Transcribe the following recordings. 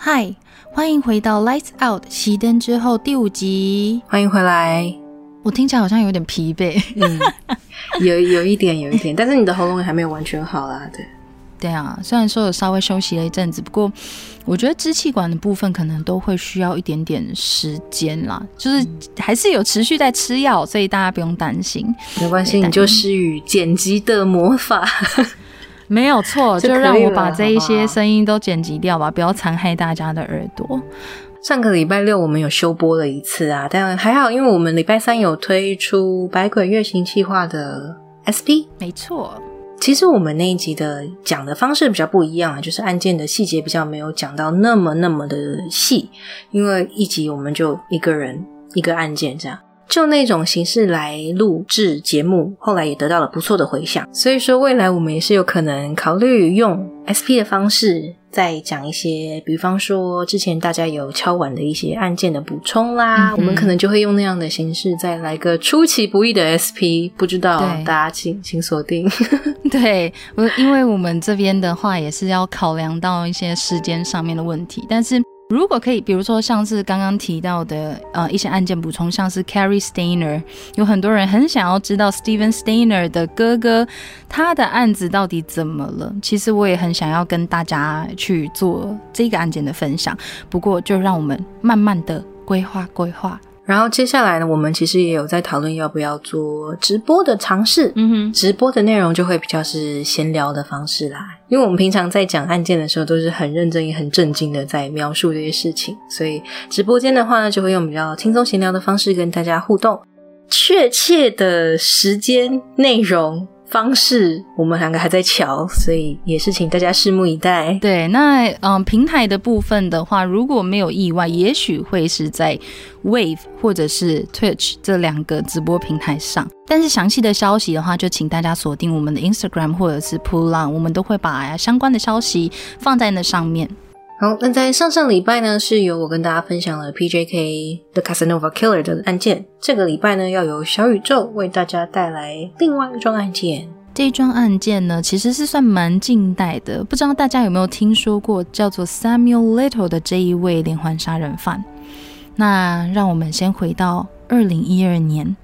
嗨，欢迎回到《Lights Out》熄灯之后第五集，欢迎回来。我听起来好像有点疲惫，嗯，有有一点，有一点，但是你的喉咙还没有完全好啦，对。对啊，虽然说有稍微休息了一阵子，不过我觉得支气管的部分可能都会需要一点点时间啦，就是还是有持续在吃药，所以大家不用担心。没关系，你就施予剪辑的魔法，没有错，就让我把这一些声音都剪辑掉吧，不要残害大家的耳朵。上个礼拜六我们有休播了一次啊，但还好，因为我们礼拜三有推出《百鬼月行计划》的 SP，没错。其实我们那一集的讲的方式比较不一样啊，就是案件的细节比较没有讲到那么那么的细，因为一集我们就一个人一个案件这样。就那种形式来录制节目，后来也得到了不错的回响。所以说，未来我们也是有可能考虑用 SP 的方式，再讲一些，比方说之前大家有敲完的一些案件的补充啦，我们可能就会用那样的形式再来个出其不意的 SP。不知道大家请请锁定。对，我因为我们这边的话也是要考量到一些时间上面的问题，但是。如果可以，比如说像是刚刚提到的，呃，一些案件补充，像是 Carrie Steiner，有很多人很想要知道 Steven Steiner 的哥哥他的案子到底怎么了。其实我也很想要跟大家去做这个案件的分享，不过就让我们慢慢的规划规划。然后接下来呢，我们其实也有在讨论要不要做直播的尝试。嗯哼，直播的内容就会比较是闲聊的方式啦。因为我们平常在讲案件的时候，都是很认真也很震惊的在描述这些事情，所以直播间的话呢，就会用比较轻松闲聊的方式跟大家互动。确切的时间内容。方式我们两个还在瞧，所以也是请大家拭目以待。对，那嗯，平台的部分的话，如果没有意外，也许会是在 Wave 或者是 Twitch 这两个直播平台上。但是详细的消息的话，就请大家锁定我们的 Instagram 或者是 Pull On，我们都会把相关的消息放在那上面。好，那在上上礼拜呢，是由我跟大家分享了 PJK The Casanova Killer 的案件。这个礼拜呢，要由小宇宙为大家带来另外一桩案件。这一桩案件呢，其实是算蛮近代的，不知道大家有没有听说过叫做 Samuel Little 的这一位连环杀人犯？那让我们先回到二零一二年，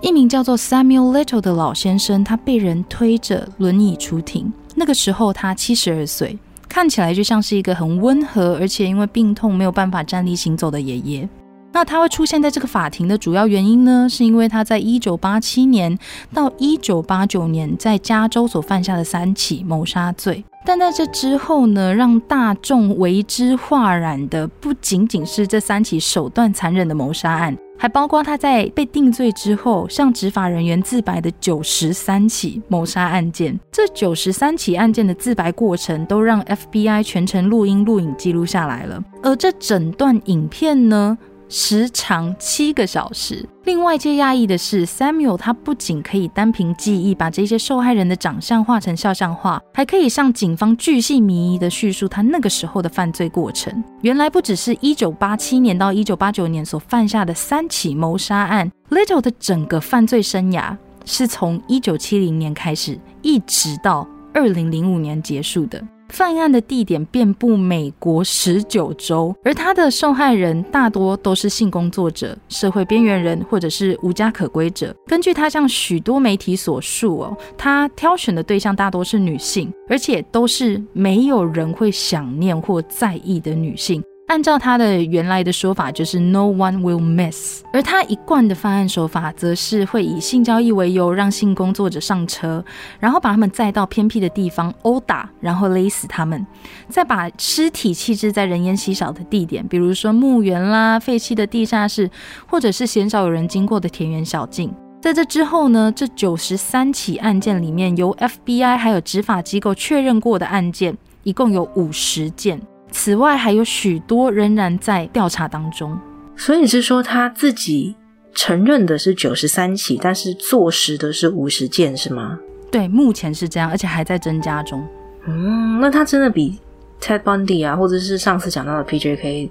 一名叫做 Samuel Little 的老先生，他被人推着轮椅出庭，那个时候他七十二岁。看起来就像是一个很温和，而且因为病痛没有办法站立行走的爷爷。那他会出现在这个法庭的主要原因呢，是因为他在一九八七年到一九八九年在加州所犯下的三起谋杀罪。但在这之后呢，让大众为之哗然的不仅仅是这三起手段残忍的谋杀案。还包括他在被定罪之后向执法人员自白的九十三起谋杀案件，这九十三起案件的自白过程都让 FBI 全程录音录影记录下来了，而这整段影片呢？时长七个小时。另外，最讶异的是，Samuel 他不仅可以单凭记忆把这些受害人的长相画成肖像画，还可以向警方巨细靡遗的叙述他那个时候的犯罪过程。原来，不只是一九八七年到一九八九年所犯下的三起谋杀案，Little 的整个犯罪生涯是从一九七零年开始，一直到二零零五年结束的。犯案的地点遍布美国十九州，而他的受害人大多都是性工作者、社会边缘人或者是无家可归者。根据他向许多媒体所述哦，他挑选的对象大多是女性，而且都是没有人会想念或在意的女性。按照他的原来的说法，就是 no one will miss。而他一贯的犯案手法，则是会以性交易为由，让性工作者上车，然后把他们载到偏僻的地方殴打，然后勒死他们，再把尸体弃置在人烟稀少的地点，比如说墓园啦、废弃的地下室，或者是鲜少有人经过的田园小径。在这之后呢，这九十三起案件里面，由 FBI 还有执法机构确认过的案件，一共有五十件。此外，还有许多仍然在调查当中。所以你是说他自己承认的是九十三起，但是坐实的是五十件，是吗？对，目前是这样，而且还在增加中。嗯，那他真的比 Ted Bundy 啊，或者是上次讲到的 PJK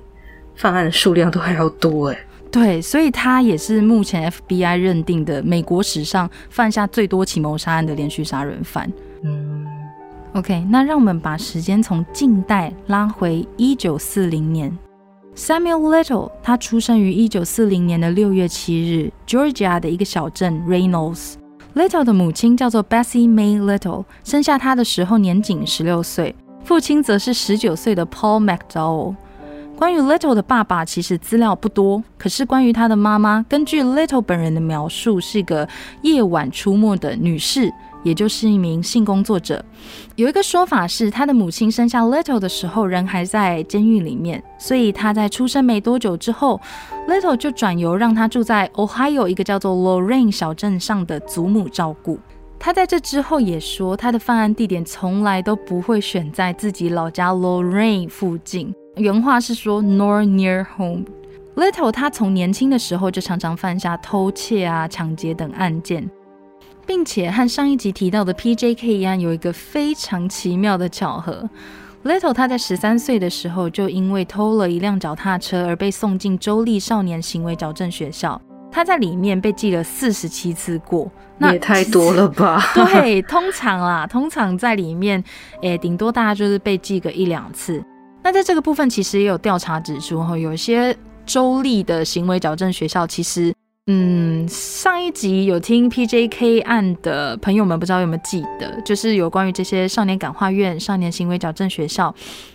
犯案的数量都还要多哎。对，所以他也是目前 FBI 认定的美国史上犯下最多起谋杀案的连续杀人犯。嗯，OK，那让我们把时间从近代拉回一九四零年。Samuel Little 他出生于一九四零年的六月七日，Georgia 的一个小镇 Reynolds。Little 的母亲叫做 Bessie May Little，生下他的时候年仅十六岁，父亲则是十九岁的 Paul McDowell。关于 Little 的爸爸，其实资料不多。可是关于他的妈妈，根据 Little 本人的描述，是一个夜晚出没的女士，也就是一名性工作者。有一个说法是，他的母亲生下 Little 的时候，人还在监狱里面，所以他在出生没多久之后，Little 就转由让他住在 Ohio 一个叫做 Lorraine 小镇上的祖母照顾。他在这之后也说，他的犯案地点从来都不会选在自己老家 Lorraine 附近。原话是说，nor near home。Little 他从年轻的时候就常常犯下偷窃啊、抢劫等案件，并且和上一集提到的 PJK 一样，有一个非常奇妙的巧合。Little 他在十三岁的时候就因为偷了一辆脚踏车而被送进州立少年行为矫正学校，他在里面被记了四十七次过，那也太多了吧？对，通常啦，通常在里面，诶，顶多大家就是被记个一两次。那在这个部分，其实也有调查指出，哈，有些州立的行为矫正学校，其实，嗯，上一集有听 PJK 案的朋友们，不知道有没有记得，就是有关于这些少年感化院、少年行为矫正学校。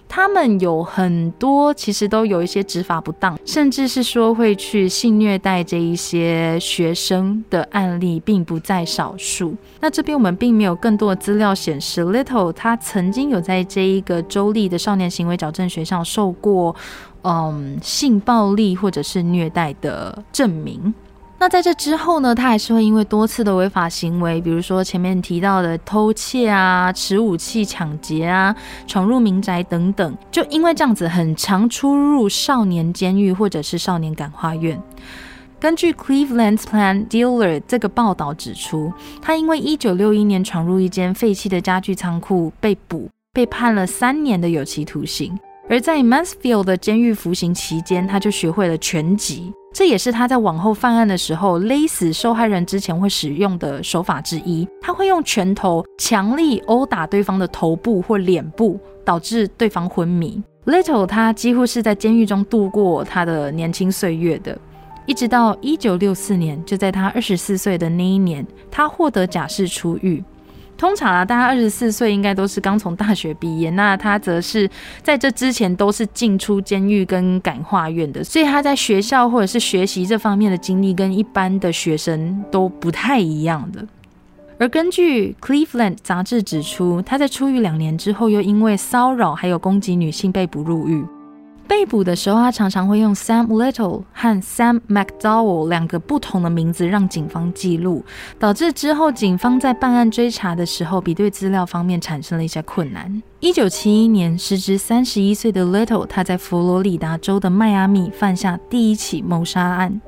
他们有很多，其实都有一些执法不当，甚至是说会去性虐待这一些学生的案例，并不在少数。那这边我们并没有更多的资料显示，Little 他曾经有在这一个州立的少年行为矫正学校受过，嗯，性暴力或者是虐待的证明。那在这之后呢，他还是会因为多次的违法行为，比如说前面提到的偷窃啊、持武器抢劫啊、闯入民宅等等，就因为这样子，很常出入少年监狱或者是少年感化院。根据 Cleveland's Plan Dealer 这个报道指出，他因为一九六一年闯入一间废弃的家具仓库被捕，被判了三年的有期徒刑。而在 Mansfield 的监狱服刑期间，他就学会了拳击，这也是他在往后犯案的时候勒死受害人之前会使用的手法之一。他会用拳头强力殴打对方的头部或脸部，导致对方昏迷。Little 他几乎是在监狱中度过他的年轻岁月的，一直到一九六四年，就在他二十四岁的那一年，他获得假释出狱。通常啊，大家二十四岁应该都是刚从大学毕业，那他则是在这之前都是进出监狱跟感化院的，所以他在学校或者是学习这方面的经历跟一般的学生都不太一样的。而根据《Cleveland》杂志指出，他在出狱两年之后，又因为骚扰还有攻击女性被捕入狱。被捕的时候，他常常会用 Sam Little 和 Sam McDowell 两个不同的名字让警方记录，导致之后警方在办案追查的时候，比对资料方面产生了一些困难。一九七一年，时值三十一岁的 Little，他在佛罗里达州的迈阿密犯下第一起谋杀案。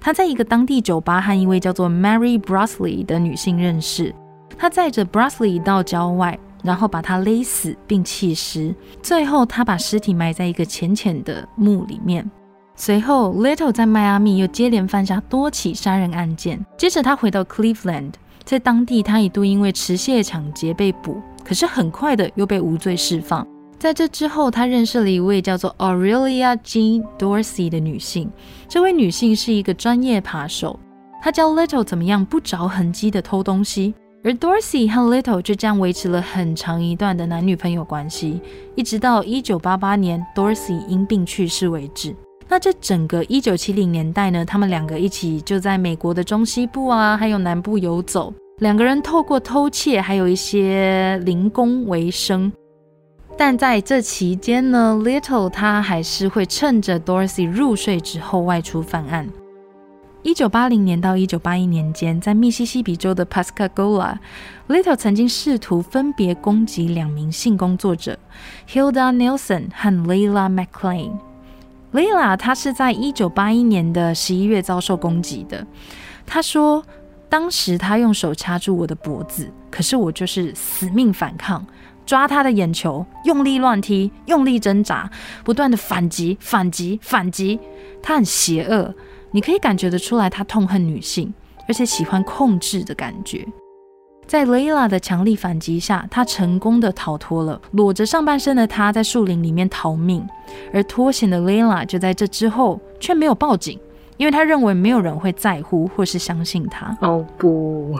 他在一个当地酒吧和一位叫做 Mary Brusley 的女性认识，他载着 Brusley 到郊外。然后把他勒死并弃尸，最后他把尸体埋在一个浅浅的墓里面。随后，Little 在迈阿密又接连犯下多起杀人案件。接着，他回到 Cleveland，在当地他一度因为持械抢劫被捕，可是很快的又被无罪释放。在这之后，他认识了一位叫做 Aurelia Jean Dorsey 的女性。这位女性是一个专业扒手，她教 Little 怎么样不着痕迹的偷东西。而 Dorsey 和 Little 就这样维持了很长一段的男女朋友关系，一直到一九八八年 Dorsey 因病去世为止。那这整个一九七零年代呢，他们两个一起就在美国的中西部啊，还有南部游走，两个人透过偷窃还有一些零工为生。但在这期间呢，Little 他还是会趁着 Dorsey 入睡之后外出犯案。一九八零年到一九八一年间，在密西西比州的 Pascagoula，Little 曾经试图分别攻击两名性工作者 Hilda Nelson 和 Layla McLean。Layla 她是在一九八一年的十一月遭受攻击的。她说，当时他用手掐住我的脖子，可是我就是死命反抗，抓他的眼球，用力乱踢，用力挣扎，不断的反击、反击、反击。他很邪恶，你可以感觉得出来，他痛恨女性，而且喜欢控制的感觉。在 Layla 的强力反击下，他成功的逃脱了。裸着上半身的他在树林里面逃命，而脱险的 Layla 就在这之后却没有报警，因为他认为没有人会在乎或是相信他。哦不，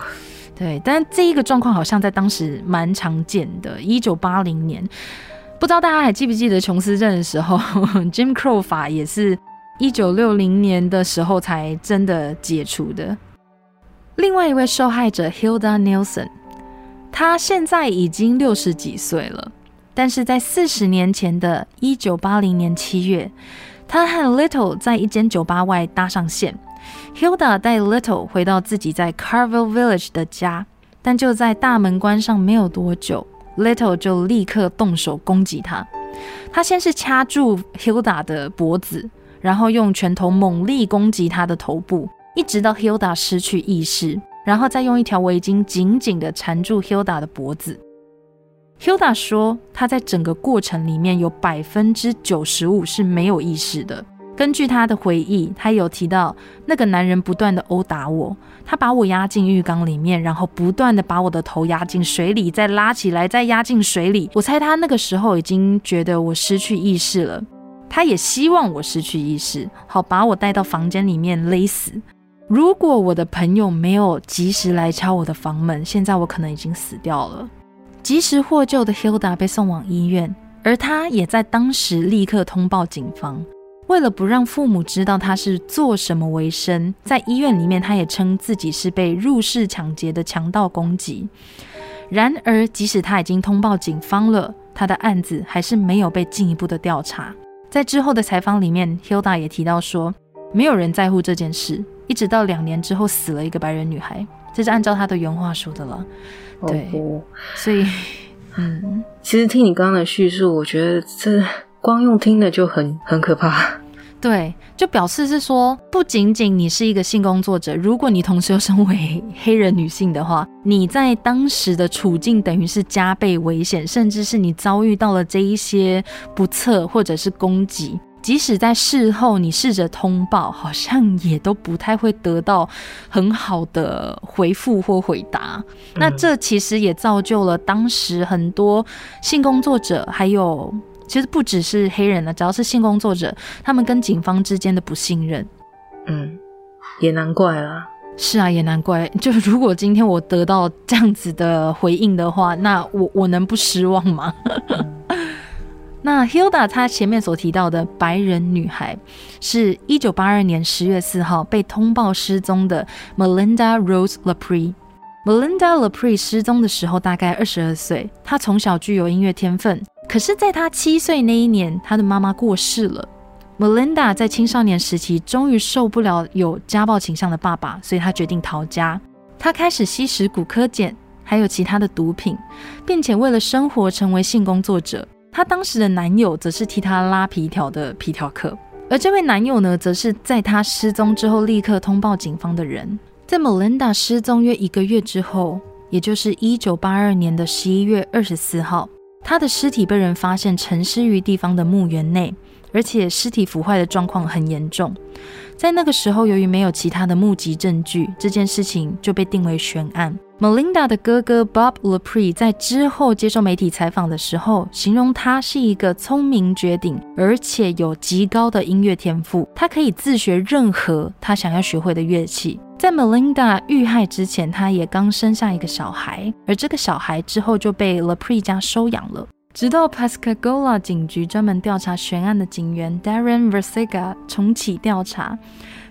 对，但这一个状况好像在当时蛮常见的。一九八零年，不知道大家还记不记得琼斯镇的时候，Jim Crow 法也是一九六零年的时候才真的解除的。另外一位受害者 Hilda Nelson，她现在已经六十几岁了，但是在四十年前的一九八零年七月，她和 Little 在一间酒吧外搭上线。Hilda 带 Little 回到自己在 Carville Village 的家，但就在大门关上没有多久，Little 就立刻动手攻击他。他先是掐住 Hilda 的脖子，然后用拳头猛力攻击他的头部。一直到 Hilda 失去意识，然后再用一条围巾紧紧地缠住 Hilda 的脖子。Hilda 说，她在整个过程里面有百分之九十五是没有意识的。根据她的回忆，她有提到那个男人不断的殴打我，他把我压进浴缸里面，然后不断的把我的头压进水里，再拉起来，再压进水里。我猜他那个时候已经觉得我失去意识了，他也希望我失去意识，好把我带到房间里面勒死。如果我的朋友没有及时来敲我的房门，现在我可能已经死掉了。及时获救的 Hilda 被送往医院，而他也在当时立刻通报警方。为了不让父母知道他是做什么为生，在医院里面他也称自己是被入室抢劫的强盗攻击。然而，即使他已经通报警方了，他的案子还是没有被进一步的调查。在之后的采访里面，Hilda 也提到说，没有人在乎这件事。一直到两年之后死了一个白人女孩，这是按照她的原话说的了。对，所以，嗯，其实听你刚刚的叙述，我觉得这光用听的就很很可怕。对，就表示是说，不仅仅你是一个性工作者，如果你同时又身为黑人女性的话，你在当时的处境等于是加倍危险，甚至是你遭遇到了这一些不测或者是攻击。即使在事后你试着通报，好像也都不太会得到很好的回复或回答。那这其实也造就了当时很多性工作者，还有其实不只是黑人呢，只要是性工作者，他们跟警方之间的不信任。嗯，也难怪啊。是啊，也难怪。就如果今天我得到这样子的回应的话，那我我能不失望吗？那 Hilda 她前面所提到的白人女孩，是一九八二年十月四号被通报失踪的 Melinda Rose Lapre。Melinda Lapre 失踪的时候大概二十二岁，她从小具有音乐天分。可是，在她七岁那一年，她的妈妈过世了。Melinda 在青少年时期终于受不了有家暴倾向的爸爸，所以她决定逃家。她开始吸食骨科碱，还有其他的毒品，并且为了生活成为性工作者。她当时的男友则是替她拉皮条的皮条客，而这位男友呢，则是在她失踪之后立刻通报警方的人。在 Melinda 失踪约一个月之后，也就是一九八二年的十一月二十四号，他的尸体被人发现沉尸于地方的墓园内，而且尸体腐坏的状况很严重。在那个时候，由于没有其他的目击证据，这件事情就被定为悬案。Melinda 的哥哥 Bob Lapre 在之后接受媒体采访的时候，形容他是一个聪明绝顶，而且有极高的音乐天赋。他可以自学任何他想要学会的乐器。在 Melinda 遇害之前，他也刚生下一个小孩，而这个小孩之后就被 Lapre 家收养了。直到 Pascagoula 警局专门调查悬案的警员 Darren Versiga 重启调查。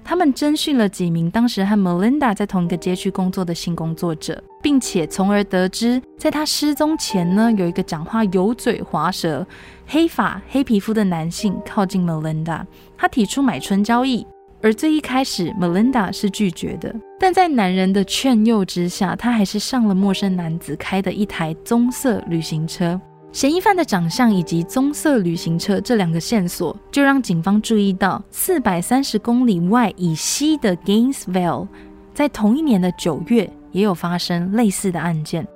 他们征询了几名当时和 Melinda 在同一个街区工作的性工作者，并且从而得知，在他失踪前呢，有一个讲话油嘴滑舌、黑发黑皮肤的男性靠近 Melinda，他提出买春交易，而最一开始 Melinda 是拒绝的，但在男人的劝诱之下，他还是上了陌生男子开的一台棕色旅行车。嫌疑犯的长相以及棕色旅行车这两个线索，就让警方注意到四百三十公里外以西的 Gainesville，在同一年的九月也有发生类似的案件。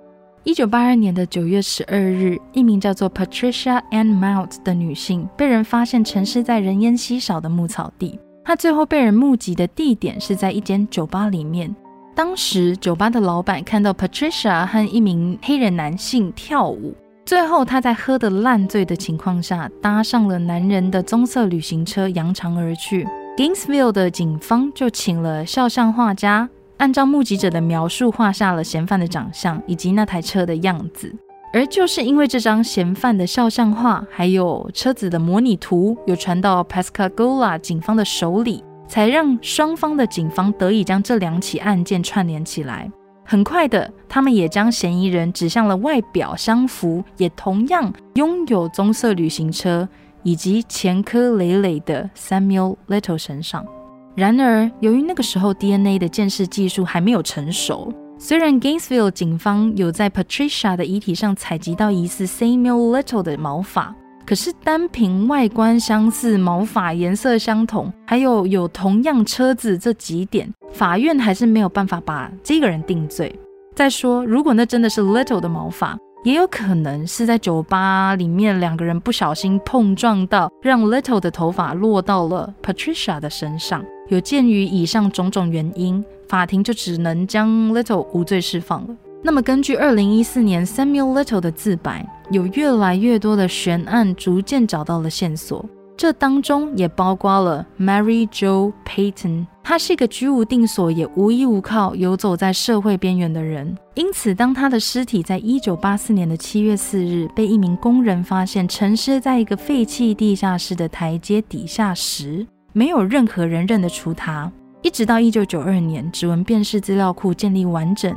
一九八二年的九月十二日，一名叫做 Patricia Ann Mount 的女性被人发现沉尸在人烟稀少的牧草地。她最后被人目击的地点是在一间酒吧里面。当时酒吧的老板看到 Patricia 和一名黑人男性跳舞，最后他在喝得烂醉的情况下，搭上了男人的棕色旅行车，扬长而去。Gainesville 的警方就请了肖像画家，按照目击者的描述画下了嫌犯的长相以及那台车的样子。而就是因为这张嫌犯的肖像画，还有车子的模拟图，有传到 Pascagoula 警方的手里。才让双方的警方得以将这两起案件串联起来。很快的，他们也将嫌疑人指向了外表相符、也同样拥有棕色旅行车以及前科累累的 Samuel Little 身上。然而，由于那个时候 DNA 的鉴识技术还没有成熟，虽然 Gainesville 警方有在 Patricia 的遗体上采集到疑似 Samuel Little 的毛发。可是单凭外观相似、毛发颜色相同，还有有同样车子这几点，法院还是没有办法把这个人定罪。再说，如果那真的是 Little 的毛发，也有可能是在酒吧里面两个人不小心碰撞到，让 Little 的头发落到了 Patricia 的身上。有鉴于以上种种原因，法庭就只能将 Little 无罪释放了。那么，根据二零一四年 Samuel Little 的自白，有越来越多的悬案逐渐找到了线索，这当中也包括了 Mary Jo Payton。他是一个居无定所也无依无靠、游走在社会边缘的人。因此，当他的尸体在一九八四年的七月四日被一名工人发现沉尸在一个废弃地下室的台阶底下时，没有任何人认得出他。一直到一九九二年，指纹辨识资料库建立完整。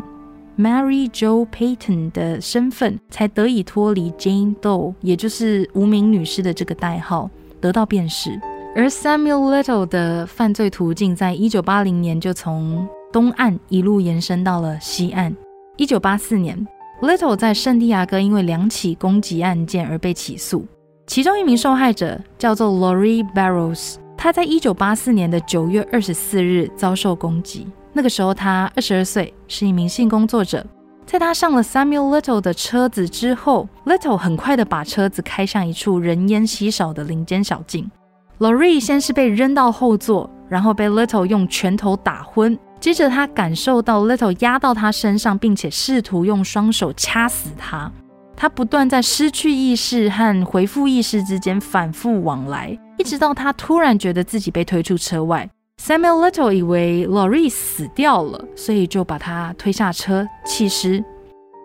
Mary Joe Payton 的身份才得以脱离 Jane Doe，也就是无名女尸的这个代号，得到辨识。而 Samuel Little 的犯罪途径，在一九八零年就从东岸一路延伸到了西岸。一九八四年，Little 在圣地亚哥因为两起攻击案件而被起诉，其中一名受害者叫做 Lori Barrows，他在一九八四年的九月二十四日遭受攻击。那个时候他二十二岁，是一名性工作者。在他上了 Samuel Little 的车子之后，Little 很快的把车子开向一处人烟稀少的林间小径。Lori 先是被扔到后座，然后被 Little 用拳头打昏。接着他感受到 Little 压到他身上，并且试图用双手掐死他。他不断在失去意识和恢复意识之间反复往来，一直到他突然觉得自己被推出车外。Samuel Little 以为 Lori 死掉了，所以就把他推下车弃尸。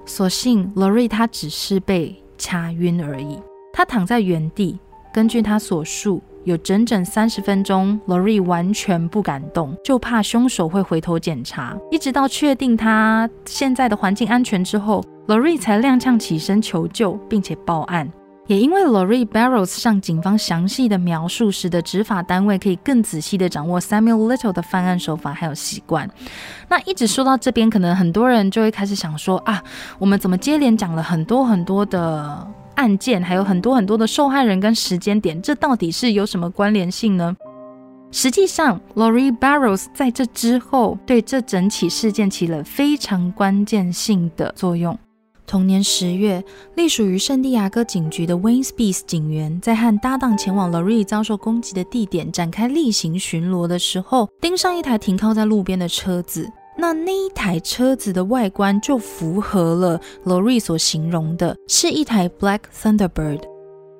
所幸 Lori 他只是被掐晕而已，他躺在原地。根据他所述，有整整三十分钟，Lori 完全不敢动，就怕凶手会回头检查。一直到确定他现在的环境安全之后，Lori 才踉跄起身求救，并且报案。也因为 Lori Barrows 向警方详细的描述，使得执法单位可以更仔细的掌握 Samuel Little 的犯案手法还有习惯。那一直说到这边，可能很多人就会开始想说啊，我们怎么接连讲了很多很多的案件，还有很多很多的受害人跟时间点，这到底是有什么关联性呢？实际上，Lori Barrows 在这之后对这整起事件起了非常关键性的作用。同年十月，隶属于圣地亚哥警局的 Wayne Spees 警员在和搭档前往 Lori 遭受攻击的地点展开例行巡逻的时候，盯上一台停靠在路边的车子。那那一台车子的外观就符合了 Lori 所形容的，是一台 Black Thunderbird。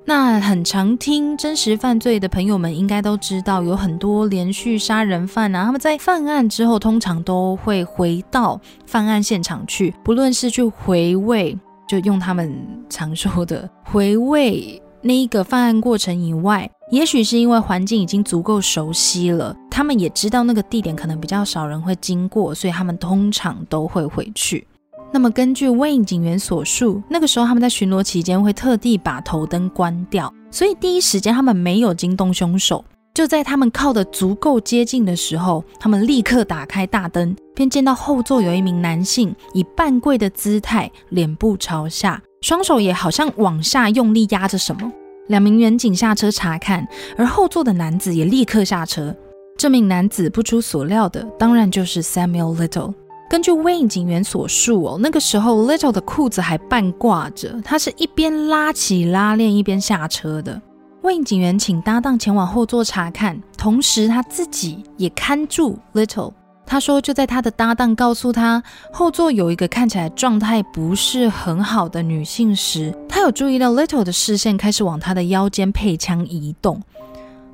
那很常听真实犯罪的朋友们应该都知道，有很多连续杀人犯啊，他们在犯案之后，通常都会回到犯案现场去，不论是去回味，就用他们常说的回味那一个犯案过程以外，也许是因为环境已经足够熟悉了，他们也知道那个地点可能比较少人会经过，所以他们通常都会回去。那么，根据 van 警员所述，那个时候他们在巡逻期间会特地把头灯关掉，所以第一时间他们没有惊动凶手。就在他们靠得足够接近的时候，他们立刻打开大灯，便见到后座有一名男性以半跪的姿态，脸部朝下，双手也好像往下用力压着什么。两名员警下车查看，而后座的男子也立刻下车。这名男子不出所料的，当然就是 Samuel Little。根据 Wayne 警员所述哦，那个时候 Little 的裤子还半挂着，他是一边拉起拉链一边下车的。Wayne 警员请搭档前往后座查看，同时他自己也看住 Little。他说，就在他的搭档告诉他后座有一个看起来状态不是很好的女性时，他有注意到 Little 的视线开始往他的腰间配枪移动，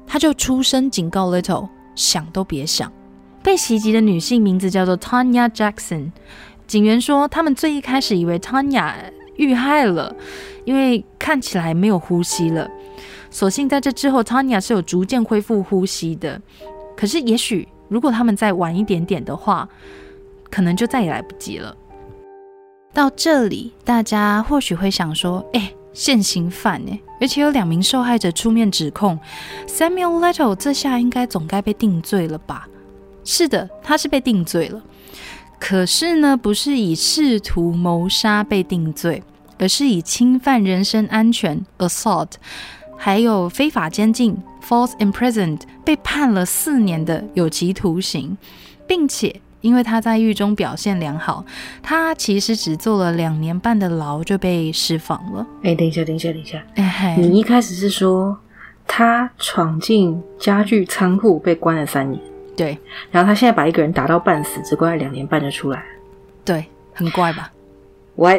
他就出声警告 Little，想都别想。被袭击的女性名字叫做 Tanya Jackson。警员说，他们最一开始以为 Tanya 遇害了，因为看起来没有呼吸了。所幸在这之后，Tanya 是有逐渐恢复呼吸的。可是也许。如果他们再晚一点点的话，可能就再也来不及了。到这里，大家或许会想说：“哎，现行犯哎，而且有两名受害者出面指控，Samuel Little 这下应该总该被定罪了吧？”是的，他是被定罪了。可是呢，不是以试图谋杀被定罪，而是以侵犯人身安全 （assault） 还有非法监禁。False imprisoned 被判了四年的有期徒刑，并且因为他在狱中表现良好，他其实只坐了两年半的牢就被释放了。哎，等一下，等一下，等一下，哎你一开始是说他闯进家具仓库被关了三年，对，然后他现在把一个人打到半死，只关了两年半就出来了，对，很怪吧？我。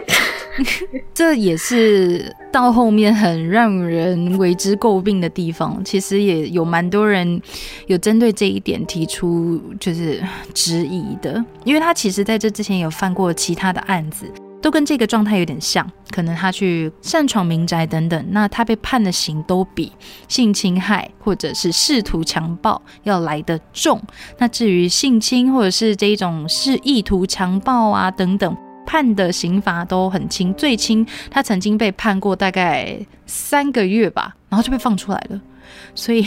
这也是到后面很让人为之诟病的地方。其实也有蛮多人有针对这一点提出就是质疑的，因为他其实在这之前有犯过其他的案子，都跟这个状态有点像。可能他去擅闯民宅等等，那他被判的刑都比性侵害或者是试图强暴要来得重。那至于性侵或者是这一种是意图强暴啊等等。判的刑罚都很轻，最轻他曾经被判过大概三个月吧，然后就被放出来了，所以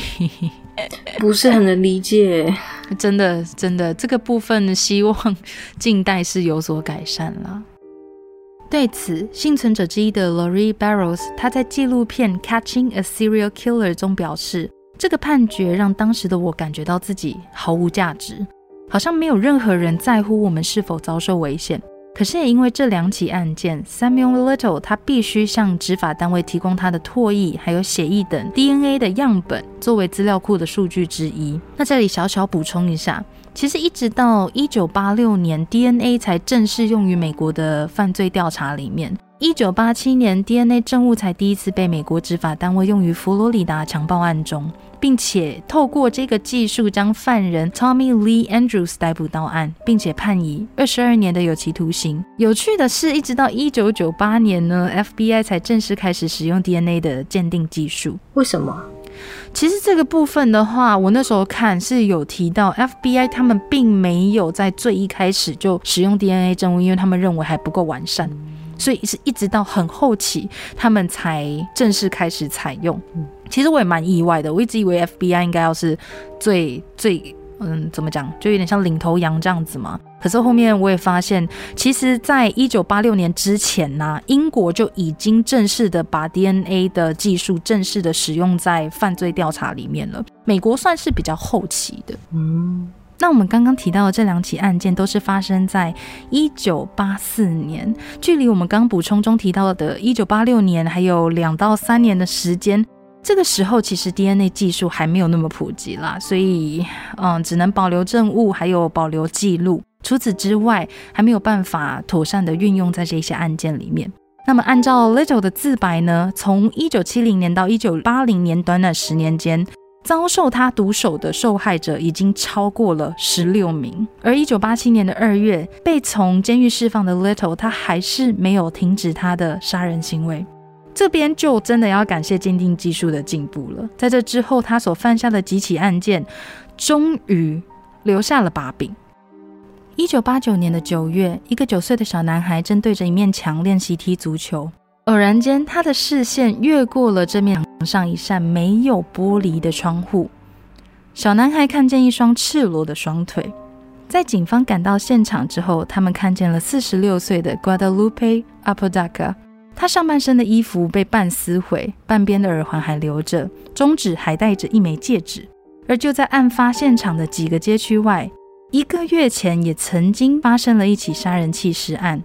不是很能理解。真的，真的这个部分希望近代是有所改善了。对此，幸存者之一的 Lori Barrows，他在纪录片《Catching a Serial Killer》中表示，这个判决让当时的我感觉到自己毫无价值，好像没有任何人在乎我们是否遭受危险。可是也因为这两起案件，Samuel Little 他必须向执法单位提供他的唾液、还有血液等 DNA 的样本作为资料库的数据之一。那这里小小补充一下，其实一直到一九八六年，DNA 才正式用于美国的犯罪调查里面。一九八七年，DNA 证物才第一次被美国执法单位用于佛罗里达强暴案中。并且透过这个技术将犯人 Tommy Lee Andrews 逮捕到案，并且判以二十二年的有期徒刑。有趣的是，一直到一九九八年呢，FBI 才正式开始使用 DNA 的鉴定技术。为什么？其实这个部分的话，我那时候看是有提到 FBI 他们并没有在最一开始就使用 DNA 证物，因为他们认为还不够完善，所以是一直到很后期他们才正式开始采用。其实我也蛮意外的，我一直以为 FBI 应该要是最最嗯，怎么讲，就有点像领头羊这样子嘛。可是后面我也发现，其实，在一九八六年之前呢，英国就已经正式的把 DNA 的技术正式的使用在犯罪调查里面了。美国算是比较后期的。嗯，那我们刚刚提到的这两起案件都是发生在一九八四年，距离我们刚补充中提到的一九八六年还有两到三年的时间。这个时候其实 DNA 技术还没有那么普及啦，所以嗯，只能保留证物，还有保留记录。除此之外，还没有办法妥善的运用在这些案件里面。那么，按照 Little 的自白呢，从一九七零年到一九八零年短短十年间，遭受他毒手的受害者已经超过了十六名。而一九八七年的二月，被从监狱释放的 Little，他还是没有停止他的杀人行为。这边就真的要感谢鉴定技术的进步了。在这之后，他所犯下的几起案件，终于留下了把柄。一九八九年的九月，一个九岁的小男孩正对着一面墙练习踢足球，偶然间，他的视线越过了这面墙上一扇没有玻璃的窗户。小男孩看见一双赤裸的双腿。在警方赶到现场之后，他们看见了四十六岁的 Guadalupe Apodaca。他上半身的衣服被半撕毁，半边的耳环还留着，中指还戴着一枚戒指。而就在案发现场的几个街区外，一个月前也曾经发生了一起杀人弃尸案。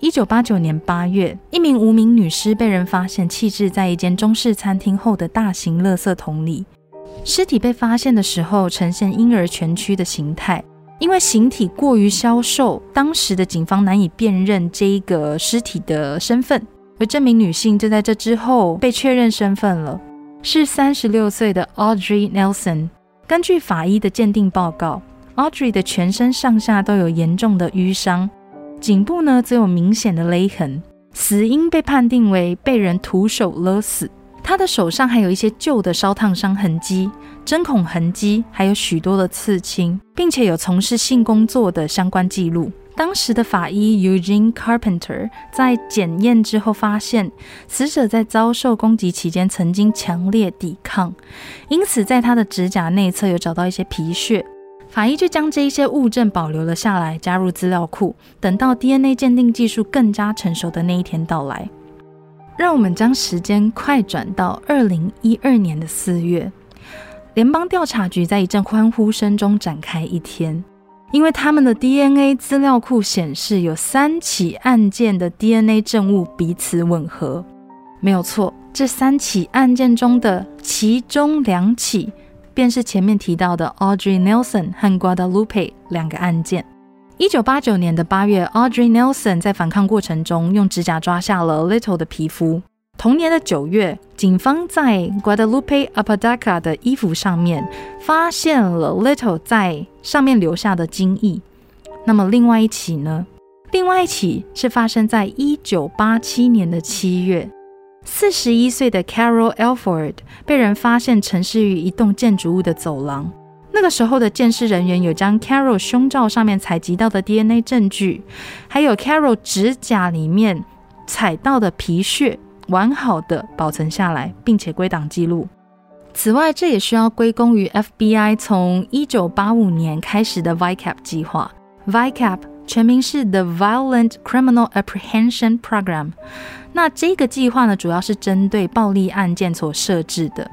一九八九年八月，一名无名女尸被人发现弃置在一间中式餐厅后的大型垃圾桶里。尸体被发现的时候，呈现婴儿蜷曲的形态。因为形体过于消瘦，当时的警方难以辨认这一个尸体的身份。而这名女性就在这之后被确认身份了，是三十六岁的 Audrey Nelson。根据法医的鉴定报告，Audrey 的全身上下都有严重的淤伤，颈部呢则有明显的勒痕。死因被判定为被人徒手勒死。她的手上还有一些旧的烧烫伤痕迹。针孔痕迹，还有许多的刺青，并且有从事性工作的相关记录。当时的法医 Eugene Carpenter 在检验之后发现，死者在遭受攻击期间曾经强烈抵抗，因此在他的指甲内侧有找到一些皮屑。法医就将这一些物证保留了下来，加入资料库，等到 DNA 鉴定技术更加成熟的那一天到来。让我们将时间快转到二零一二年的四月。联邦调查局在一阵欢呼声中展开一天，因为他们的 DNA 资料库显示有三起案件的 DNA 证物彼此吻合。没有错，这三起案件中的其中两起，便是前面提到的 Audrey Nelson 和 Guadalupe 两个案件。一九八九年的八月，Audrey Nelson 在反抗过程中用指甲抓下了 Little 的皮肤。同年的九月，警方在 Guadalupe Apodaca 的衣服上面发现了 Little 在上面留下的精液。那么，另外一起呢？另外一起是发生在一九八七年的七月，四十一岁的 Carol Alford 被人发现沉尸于一栋建筑物的走廊。那个时候的监视人员有将 Carol 胸罩上面采集到的 DNA 证据，还有 Carol 指甲里面采到的皮屑。完好的保存下来，并且归档记录。此外，这也需要归功于 FBI 从一九八五年开始的 VICAP 计划。VICAP 全名是 The Violent Criminal Apprehension Program。那这个计划呢，主要是针对暴力案件所设置的，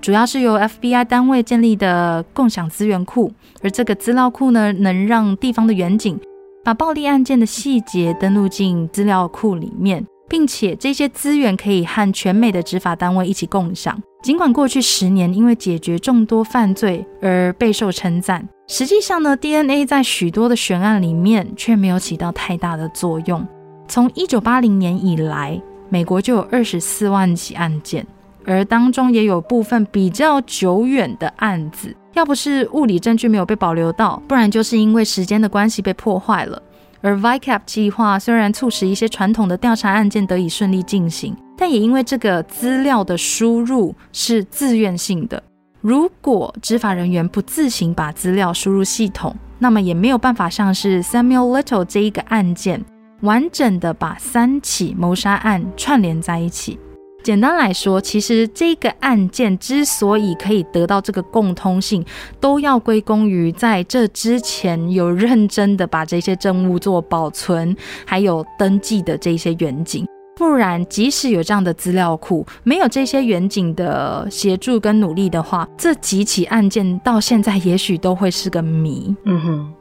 主要是由 FBI 单位建立的共享资源库。而这个资料库呢，能让地方的远景把暴力案件的细节登录进资料库里面。并且这些资源可以和全美的执法单位一起共享。尽管过去十年因为解决众多犯罪而备受称赞，实际上呢，DNA 在许多的悬案里面却没有起到太大的作用。从一九八零年以来，美国就有二十四万起案件，而当中也有部分比较久远的案子，要不是物理证据没有被保留到，不然就是因为时间的关系被破坏了。而 VICAP 计划虽然促使一些传统的调查案件得以顺利进行，但也因为这个资料的输入是自愿性的，如果执法人员不自行把资料输入系统，那么也没有办法像是 Samuel Little 这一个案件，完整的把三起谋杀案串联在一起。简单来说，其实这个案件之所以可以得到这个共通性，都要归功于在这之前有认真的把这些证物做保存，还有登记的这些远景。不然，即使有这样的资料库，没有这些远景的协助跟努力的话，这几起案件到现在也许都会是个谜。嗯哼，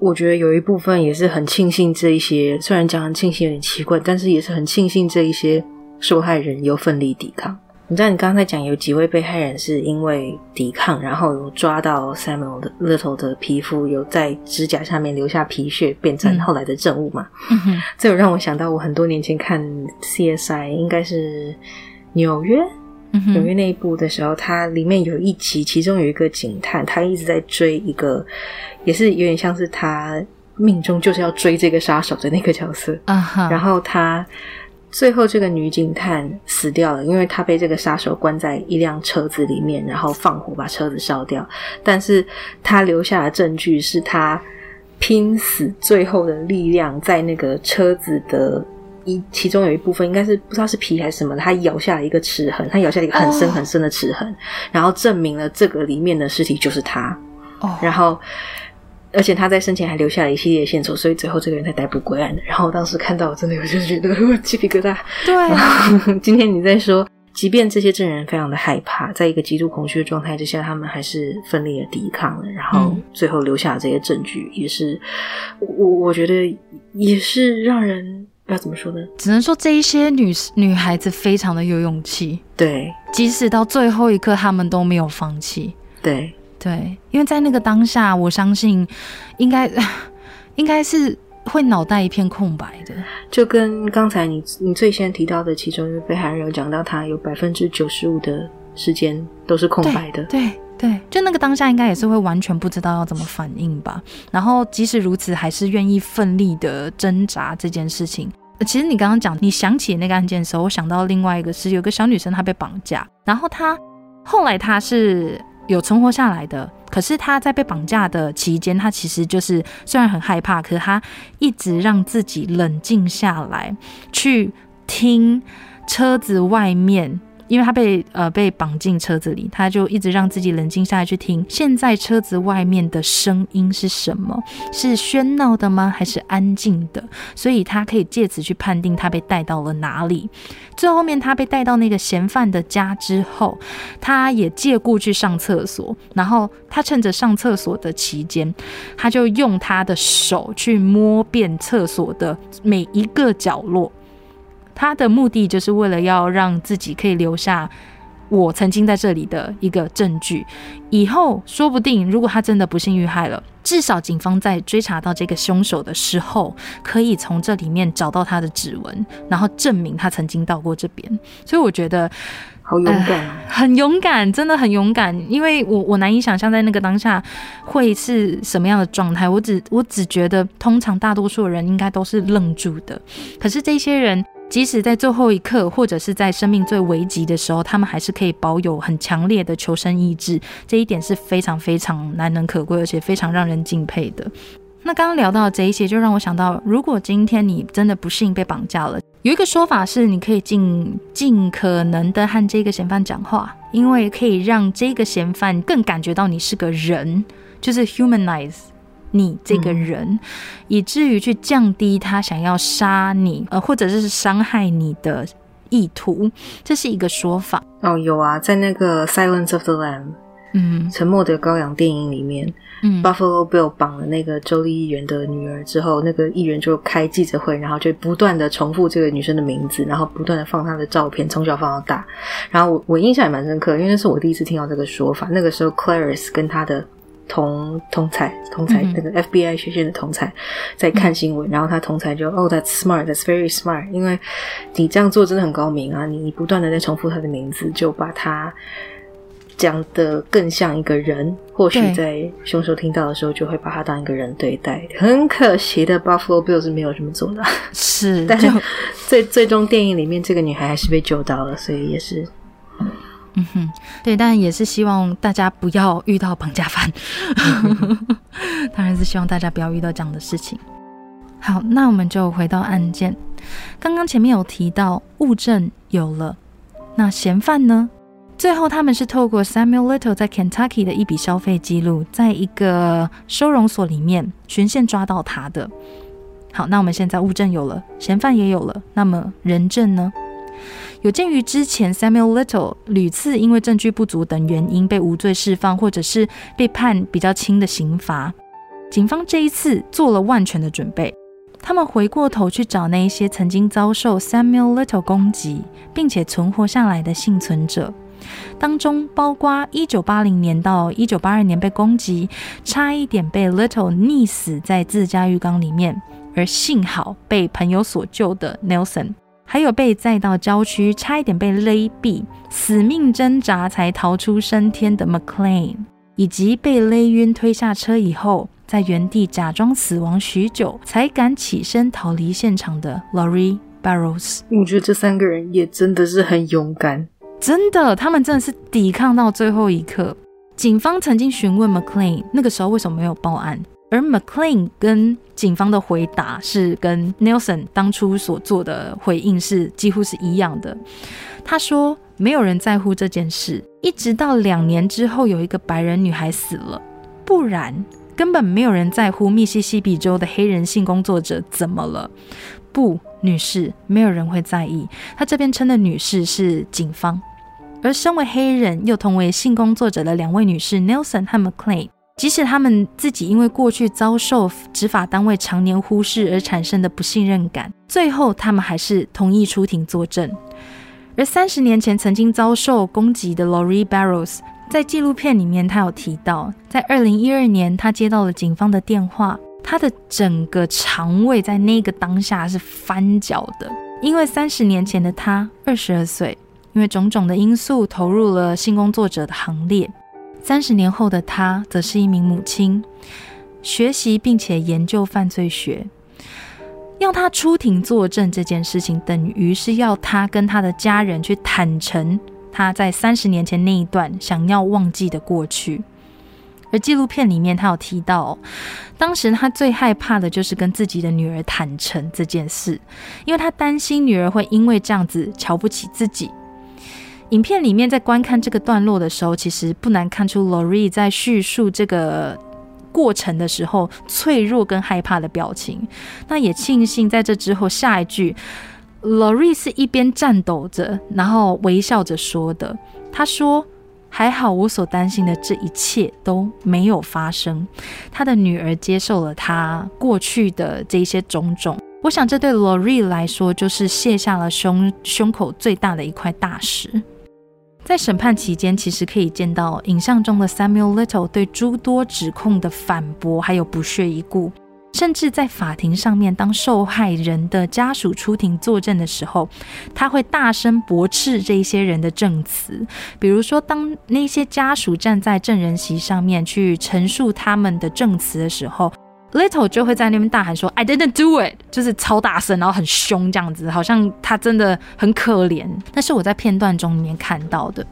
我觉得有一部分也是很庆幸这一些，虽然讲很庆幸有点奇怪，但是也是很庆幸这一些。受害人又奋力抵抗。你知道，你刚才讲有几位被害人是因为抵抗，然后有抓到 Samuel 的 Little 的皮肤，有在指甲下面留下皮屑，变成后来的证物嘛？这有让我想到，我很多年前看 CSI，应该是纽约，纽约那一部的时候，它里面有一集，其中有一个警探，他一直在追一个，也是有点像是他命中就是要追这个杀手的那个角色。然后他。最后，这个女警探死掉了，因为她被这个杀手关在一辆车子里面，然后放火把车子烧掉。但是她留下的证据是她拼死最后的力量，在那个车子的一其中有一部分，应该是不知道是皮还是什么，她咬下了一个齿痕，她咬下了一个很深很深的齿痕，然后证明了这个里面的尸体就是她。哦，然后。而且他在生前还留下了一系列线索，所以最后这个人才逮捕归案的。然后当时看到，我真的我就觉得鸡皮疙瘩。对，今天你在说，即便这些证人非常的害怕，在一个极度恐惧的状态之下，他们还是奋力的抵抗了，然后最后留下这些证据，也是我我觉得也是让人要怎么说呢？只能说这一些女女孩子非常的有勇气，对，即使到最后一刻，他们都没有放弃。对。对，因为在那个当下，我相信应该 应该是会脑袋一片空白的，就跟刚才你你最先提到的其中一个被害人有讲到，他有百分之九十五的时间都是空白的。对对，就那个当下应该也是会完全不知道要怎么反应吧。然后即使如此，还是愿意奋力的挣扎这件事情。其实你刚刚讲，你想起那个案件的时候，我想到另外一个是有个小女生她被绑架，然后她后来她是。有存活下来的，可是他在被绑架的期间，他其实就是虽然很害怕，可是他一直让自己冷静下来，去听车子外面。因为他被呃被绑进车子里，他就一直让自己冷静下来去听，现在车子外面的声音是什么？是喧闹的吗？还是安静的？所以他可以借此去判定他被带到了哪里。最后面他被带到那个嫌犯的家之后，他也借故去上厕所，然后他趁着上厕所的期间，他就用他的手去摸遍厕所的每一个角落。他的目的就是为了要让自己可以留下我曾经在这里的一个证据，以后说不定如果他真的不幸遇害了，至少警方在追查到这个凶手的时候，可以从这里面找到他的指纹，然后证明他曾经到过这边。所以我觉得好勇敢，很勇敢，真的很勇敢。因为我我难以想象在那个当下会是什么样的状态。我只我只觉得，通常大多数人应该都是愣住的，可是这些人。即使在最后一刻，或者是在生命最危急的时候，他们还是可以保有很强烈的求生意志，这一点是非常非常难能可贵，而且非常让人敬佩的。那刚刚聊到这一些，就让我想到，如果今天你真的不幸被绑架了，有一个说法是，你可以尽尽可能的和这个嫌犯讲话，因为可以让这个嫌犯更感觉到你是个人，就是 humanize。你这个人，以至于去降低他想要杀你，呃，或者是伤害你的意图，这是一个说法。哦，有啊，在那个《Silence of the Lamb》，嗯，沉默的羔羊电影里面，嗯，Buffalo Bill 绑了那个州立议员的女儿之后，那个议员就开记者会，然后就不断的重复这个女生的名字，然后不断的放她的照片，从小放到大。然后我我印象也蛮深刻，因为那是我第一次听到这个说法。那个时候，Clarice 跟她的。同同才同才那个 FBI 学院的同才在看新闻，然后他同才就哦，That's smart, That's very smart，因为你这样做真的很高明啊！你不断的在重复他的名字，就把他讲的更像一个人。或许在凶手听到的时候，就会把他当一个人对待。很可惜的，Buffalo Bill 是没有这么做的。是，但是最最终电影里面这个女孩还是被救到了，所以也是。嗯哼，对，但也是希望大家不要遇到绑架犯，当然是希望大家不要遇到这样的事情。好，那我们就回到案件。刚刚前面有提到物证有了，那嫌犯呢？最后他们是透过 Samuel Little 在 Kentucky 的一笔消费记录，在一个收容所里面循线抓到他的。好，那我们现在物证有了，嫌犯也有了，那么人证呢？有鉴于之前 Samuel Little 屡次因为证据不足等原因被无罪释放，或者是被判比较轻的刑罚，警方这一次做了万全的准备。他们回过头去找那一些曾经遭受 Samuel Little 攻击并且存活下来的幸存者，当中包括1980年到1982年被攻击，差一点被 Little 溺死在自家浴缸里面，而幸好被朋友所救的 Nelson。还有被载到郊区，差一点被勒毙，死命挣扎才逃出升天的 McLean，以及被勒晕推下车以后，在原地假装死亡许久才敢起身逃离现场的 Laurie Barrows。我觉得这三个人也真的是很勇敢，真的，他们真的是抵抗到最后一刻。警方曾经询问 McLean，那个时候为什么没有报案？而 McLean 跟警方的回答是跟 Nelson 当初所做的回应是几乎是一样的。他说没有人在乎这件事，一直到两年之后有一个白人女孩死了，不然根本没有人在乎密西西比州的黑人性工作者怎么了。不，女士，没有人会在意。他这边称的女士是警方，而身为黑人又同为性工作者的两位女士 Nelson 和 McLean。即使他们自己因为过去遭受执法单位常年忽视而产生的不信任感，最后他们还是同意出庭作证。而三十年前曾经遭受攻击的 Lori Barrows，在纪录片里面，他有提到，在二零一二年，他接到了警方的电话，他的整个肠胃在那个当下是翻搅的，因为三十年前的他二十二岁，因为种种的因素投入了性工作者的行列。三十年后的他，则是一名母亲，学习并且研究犯罪学。要他出庭作证这件事情，等于是要他跟他的家人去坦诚他在三十年前那一段想要忘记的过去。而纪录片里面，他有提到，当时他最害怕的就是跟自己的女儿坦诚这件事，因为他担心女儿会因为这样子瞧不起自己。影片里面在观看这个段落的时候，其实不难看出 Lori 在叙述这个过程的时候脆弱跟害怕的表情。那也庆幸在这之后下一句，Lori 是一边颤抖着，然后微笑着说的。他说：“还好，我所担心的这一切都没有发生。他的女儿接受了他过去的这一些种种。我想这对 Lori 来说，就是卸下了胸胸口最大的一块大石。”在审判期间，其实可以见到影像中的 Samuel Little 对诸多指控的反驳，还有不屑一顾。甚至在法庭上面，当受害人的家属出庭作证的时候，他会大声驳斥这些人的证词。比如说，当那些家属站在证人席上面去陈述他们的证词的时候。Little 就会在那边大喊说：“I didn't do it”，就是超大声，然后很凶这样子，好像他真的很可怜。那是我在片段中里面看到的。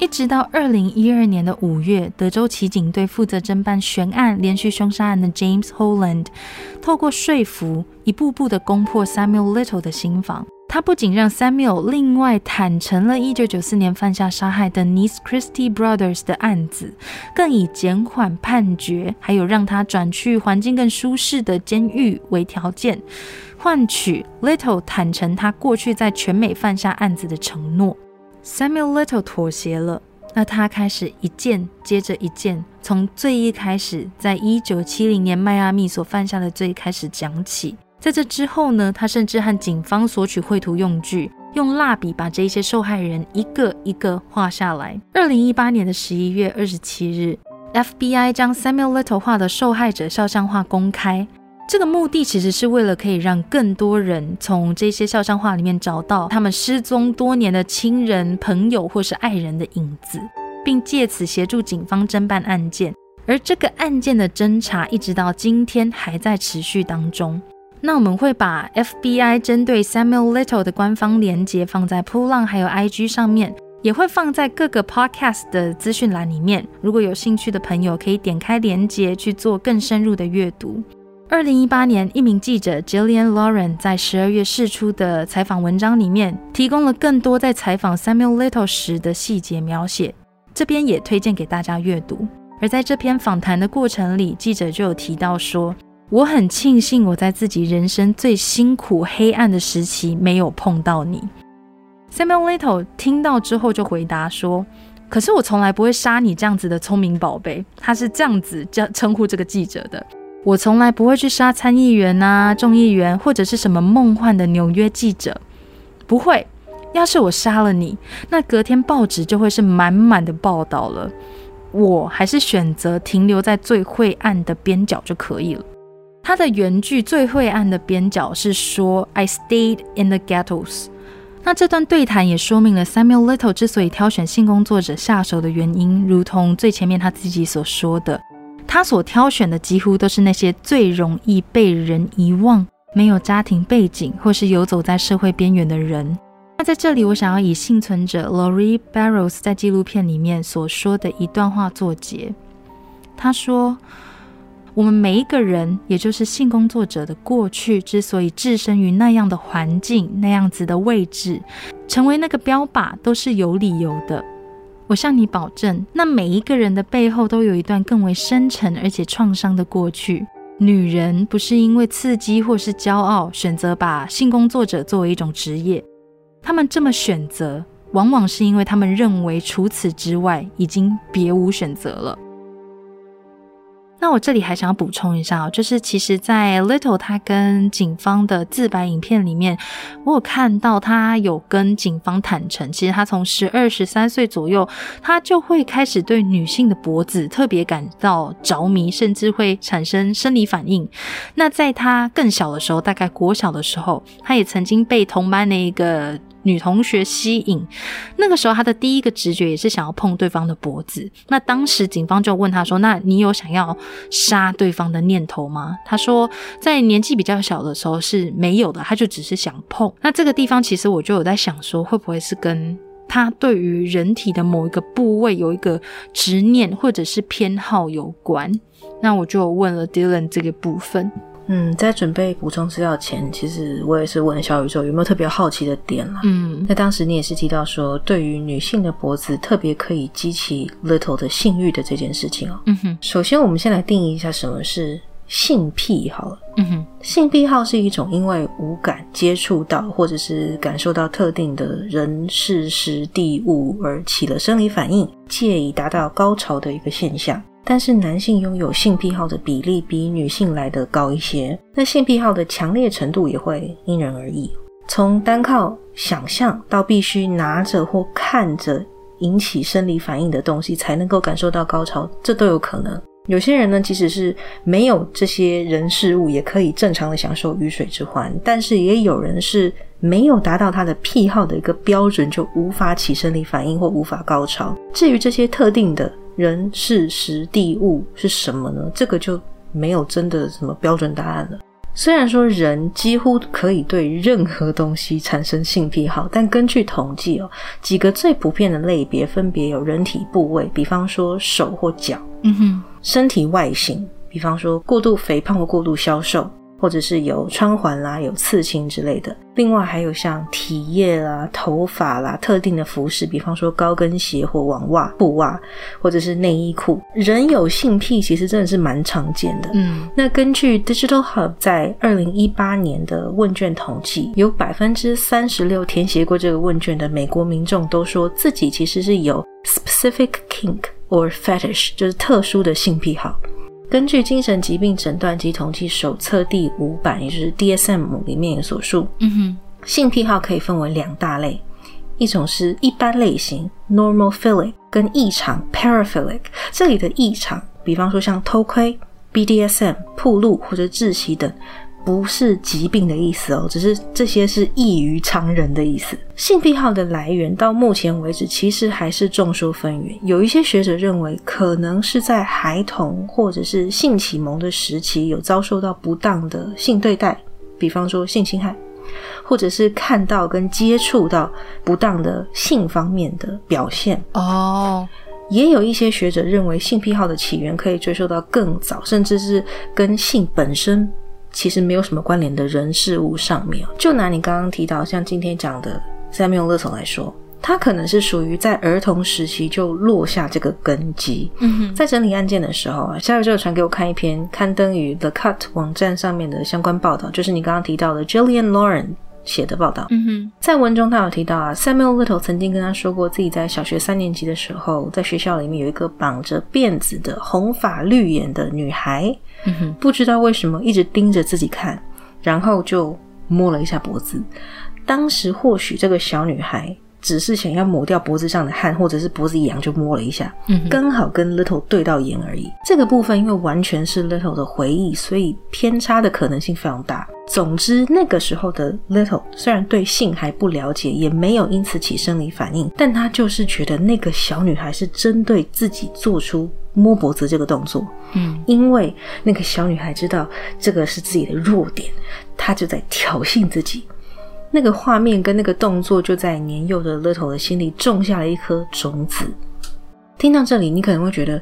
一直到二零一二年的五月，德州骑警队负责侦办悬案、连续凶杀案的 James Holland，透过说服，一步步的攻破 Samuel Little 的心房。他不仅让 Samuel 另外坦诚了1994年犯下杀害的 Nice Christie Brothers 的案子，更以减缓判决，还有让他转去环境更舒适的监狱为条件，换取 Little 坦诚他过去在全美犯下案子的承诺。Samuel Little 妥协了，那他开始一件接着一件，从最一开始在1970年迈阿密所犯下的罪开始讲起。在这之后呢，他甚至和警方索取绘图用具，用蜡笔把这些受害人一个一个画下来。二零一八年的十一月二十七日，FBI 将 Samuel Little 画的受害者肖像画公开。这个目的其实是为了可以让更多人从这些肖像画里面找到他们失踪多年的亲人、朋友或是爱人的影子，并借此协助警方侦办案件。而这个案件的侦查一直到今天还在持续当中。那我们会把 FBI 针对 Samuel Little 的官方连接放在扑浪还有 IG 上面，也会放在各个 Podcast 的资讯栏里面。如果有兴趣的朋友，可以点开连接去做更深入的阅读。二零一八年，一名记者 Jillian Lauren 在十二月释出的采访文章里面，提供了更多在采访 Samuel Little 时的细节描写，这边也推荐给大家阅读。而在这篇访谈的过程里，记者就有提到说。我很庆幸我在自己人生最辛苦、黑暗的时期没有碰到你。Samuel Little 听到之后就回答说：“可是我从来不会杀你这样子的聪明宝贝。”他是这样子叫称呼这个记者的：“我从来不会去杀参议员啊、众议员或者是什么梦幻的纽约记者，不会。要是我杀了你，那隔天报纸就会是满满的报道了。我还是选择停留在最晦暗的边角就可以了。”他的原句最晦暗的边角是说 "I stayed in the ghettos"。那这段对谈也说明了 Samuel Little 之所以挑选性工作者下手的原因，如同最前面他自己所说的，他所挑选的几乎都是那些最容易被人遗忘、没有家庭背景或是游走在社会边缘的人。那在这里，我想要以幸存者 Lori Barrows 在纪录片里面所说的一段话作结。他说。我们每一个人，也就是性工作者的过去，之所以置身于那样的环境、那样子的位置，成为那个标靶，都是有理由的。我向你保证，那每一个人的背后都有一段更为深沉而且创伤的过去。女人不是因为刺激或是骄傲选择把性工作者作为一种职业，她们这么选择，往往是因为她们认为除此之外已经别无选择了。那我这里还想要补充一下哦，就是其实，在 Little 他跟警方的自白影片里面，我有看到他有跟警方坦诚，其实他从十二、十三岁左右，他就会开始对女性的脖子特别感到着迷，甚至会产生生理反应。那在他更小的时候，大概国小的时候，他也曾经被同班的一个。女同学吸引，那个时候他的第一个直觉也是想要碰对方的脖子。那当时警方就问他说：“那你有想要杀对方的念头吗？”他说：“在年纪比较小的时候是没有的，他就只是想碰。”那这个地方其实我就有在想说，会不会是跟他对于人体的某一个部位有一个执念或者是偏好有关？那我就问了 Dylan 这个部分。嗯，在准备补充资料前，其实我也是问小宇宙有没有特别好奇的点啦。嗯，那当时你也是提到说，对于女性的脖子特别可以激起 little 的性欲的这件事情哦。嗯哼，首先我们先来定义一下什么是性癖好了。嗯哼，性癖好是一种因为无感接触到或者是感受到特定的人事时地物而起了生理反应，借以达到高潮的一个现象。但是男性拥有性癖好的比例比女性来得高一些，那性癖好的强烈程度也会因人而异。从单靠想象到必须拿着或看着引起生理反应的东西才能够感受到高潮，这都有可能。有些人呢，即使是没有这些人事物，也可以正常的享受鱼水之欢。但是也有人是没有达到他的癖好的一个标准，就无法起生理反应或无法高潮。至于这些特定的。人事时地物是什么呢？这个就没有真的什么标准答案了。虽然说人几乎可以对任何东西产生性癖好，但根据统计哦，几个最普遍的类别分别有人体部位，比方说手或脚；嗯哼，身体外形，比方说过度肥胖或过度消瘦。或者是有穿环啦、有刺青之类的，另外还有像体液啦、头发啦、特定的服饰，比方说高跟鞋或网袜、布袜，或者是内衣裤。人有性癖其实真的是蛮常见的。嗯，那根据 Digital Hub 在二零一八年的问卷统计，有百分之三十六填写过这个问卷的美国民众都说自己其实是有 specific kink or fetish，就是特殊的性癖好。根据精神疾病诊断及统计手册第五版，也就是 DSM 里面所述，嗯哼，性癖好可以分为两大类，一种是一般类型 （normal philic） 跟异常 （paraphilic）。这里的异常，比方说像偷窥、BDSM、铺路或者窒息等。不是疾病的意思哦，只是这些是异于常人的意思。性癖好的来源到目前为止其实还是众说纷纭。有一些学者认为，可能是在孩童或者是性启蒙的时期有遭受到不当的性对待，比方说性侵害，或者是看到跟接触到不当的性方面的表现。哦，也有一些学者认为，性癖好的起源可以追溯到更早，甚至是跟性本身。其实没有什么关联的人事物上面，就拿你刚刚提到像今天讲的 Samuel l t 来说，他可能是属于在儿童时期就落下这个根基。嗯哼，在整理案件的时候啊，下午就传给我看一篇刊登于 The Cut 网站上面的相关报道，就是你刚刚提到的 Jillian Lauren 写的报道。嗯哼，在文中他有提到啊，Samuel Little 曾经跟他说过，自己在小学三年级的时候，在学校里面有一个绑着辫子的红发绿眼的女孩。嗯哼，不知道为什么一直盯着自己看，然后就摸了一下脖子。当时或许这个小女孩只是想要抹掉脖子上的汗，或者是脖子痒就摸了一下，嗯，刚好跟 Little 对到眼而已。这个部分因为完全是 Little 的回忆，所以偏差的可能性非常大。总之，那个时候的 Little 虽然对性还不了解，也没有因此起生理反应，但他就是觉得那个小女孩是针对自己做出。摸脖子这个动作，嗯，因为那个小女孩知道这个是自己的弱点，她就在挑衅自己。那个画面跟那个动作就在年幼的 Little 的心里种下了一颗种子。听到这里，你可能会觉得，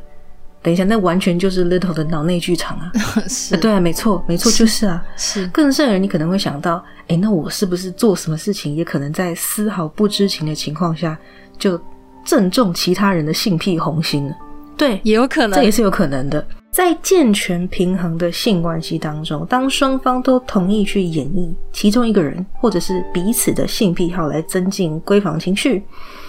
等一下，那完全就是 Little 的脑内剧场啊！是，对啊，没错，没错，就是啊。是，更甚而，你可能会想到，哎，那我是不是做什么事情，也可能在丝毫不知情的情况下就。正中其他人的性癖红心呢？对，也有可能，这也是有可能的。在健全平衡的性关系当中，当双方都同意去演绎其中一个人或者是彼此的性癖好来增进闺房情趣，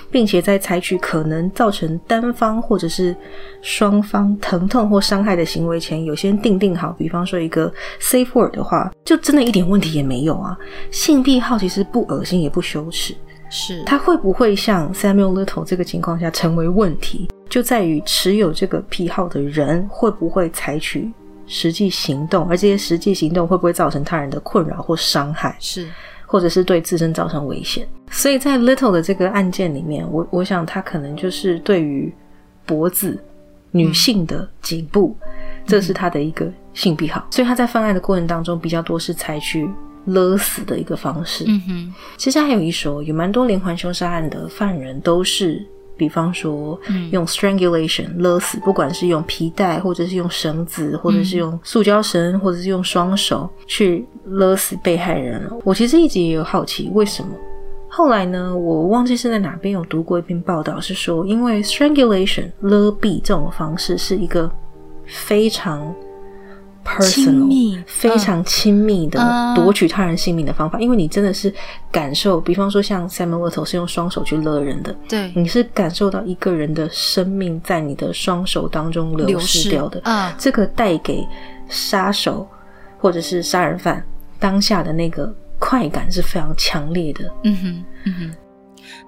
并且在采取可能造成单方或者是双方疼痛或伤害的行为前，有先定定好，比方说一个 safe word 的话，就真的一点问题也没有啊。性癖好其实不恶心也不羞耻。是他会不会像 Samuel Little 这个情况下成为问题，就在于持有这个癖好的人会不会采取实际行动，而这些实际行动会不会造成他人的困扰或伤害，是，或者是对自身造成危险。所以在 Little 的这个案件里面，我我想他可能就是对于脖子女性的颈部，这是他的一个性癖好，所以他在犯案的过程当中比较多是采取。勒死的一个方式。嗯哼，其实还有一说，有蛮多连环凶杀案的犯人都是，比方说用 strangulation 勒死，不管是用皮带，或者是用绳子，或者是用塑胶绳，或者是用双手去勒死被害人。我其实一直也有好奇，为什么？后来呢，我忘记是在哪边有读过一篇报道，是说因为 strangulation 勒毙这种方式是一个非常。Personal 非常亲密的夺取他人性命的方法，因为你真的是感受，比方说像 Samuel Little 是用双手去勒人的，对，你是感受到一个人的生命在你的双手当中流失掉的，嗯，这个带给杀手或者是杀人犯当下的那个快感是非常强烈的，嗯哼，嗯哼。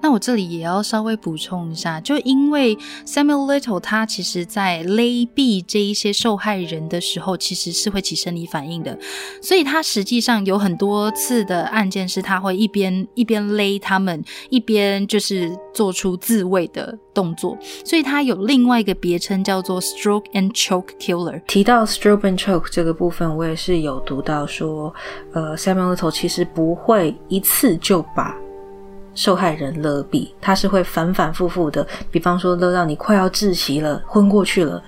那我这里也要稍微补充一下，就因为 Samuel Little 他其实在勒毙这一些受害人的时候，其实是会起生理反应的，所以他实际上有很多次的案件是他会一边一边勒他们，一边就是做出自卫的动作，所以他有另外一个别称叫做 Stroke and Choke Killer。提到 Stroke and Choke 这个部分，我也是有读到说，呃，Samuel Little 其实不会一次就把。受害人勒毙，他是会反反复复的，比方说勒到你快要窒息了、昏过去了，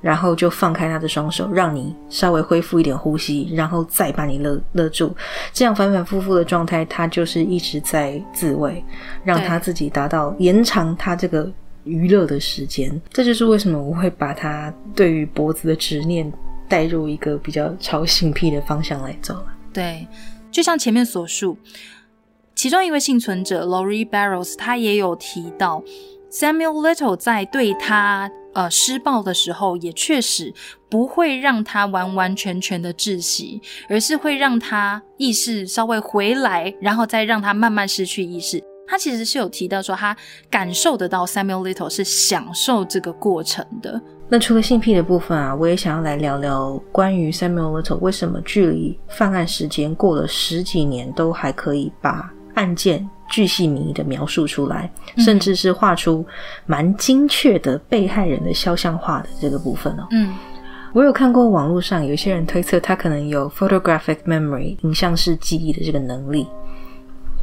然后就放开他的双手，让你稍微恢复一点呼吸，然后再把你勒勒住。这样反反复复的状态，他就是一直在自慰，让他自己达到延长他这个娱乐的时间。这就是为什么我会把他对于脖子的执念带入一个比较超性癖的方向来走了。对，就像前面所述。其中一位幸存者 Lori Barrows，他也有提到 Samuel Little 在对他呃施暴的时候，也确实不会让他完完全全的窒息，而是会让他意识稍微回来，然后再让他慢慢失去意识。他其实是有提到说，他感受得到 Samuel Little 是享受这个过程的。那除了性癖的部分啊，我也想要来聊聊关于 Samuel Little 为什么距离犯案时间过了十几年，都还可以把案件巨细靡遗的描述出来，甚至是画出蛮精确的被害人的肖像画的这个部分哦。嗯，我有看过网络上有些人推测他可能有 photographic memory 影像式记忆的这个能力。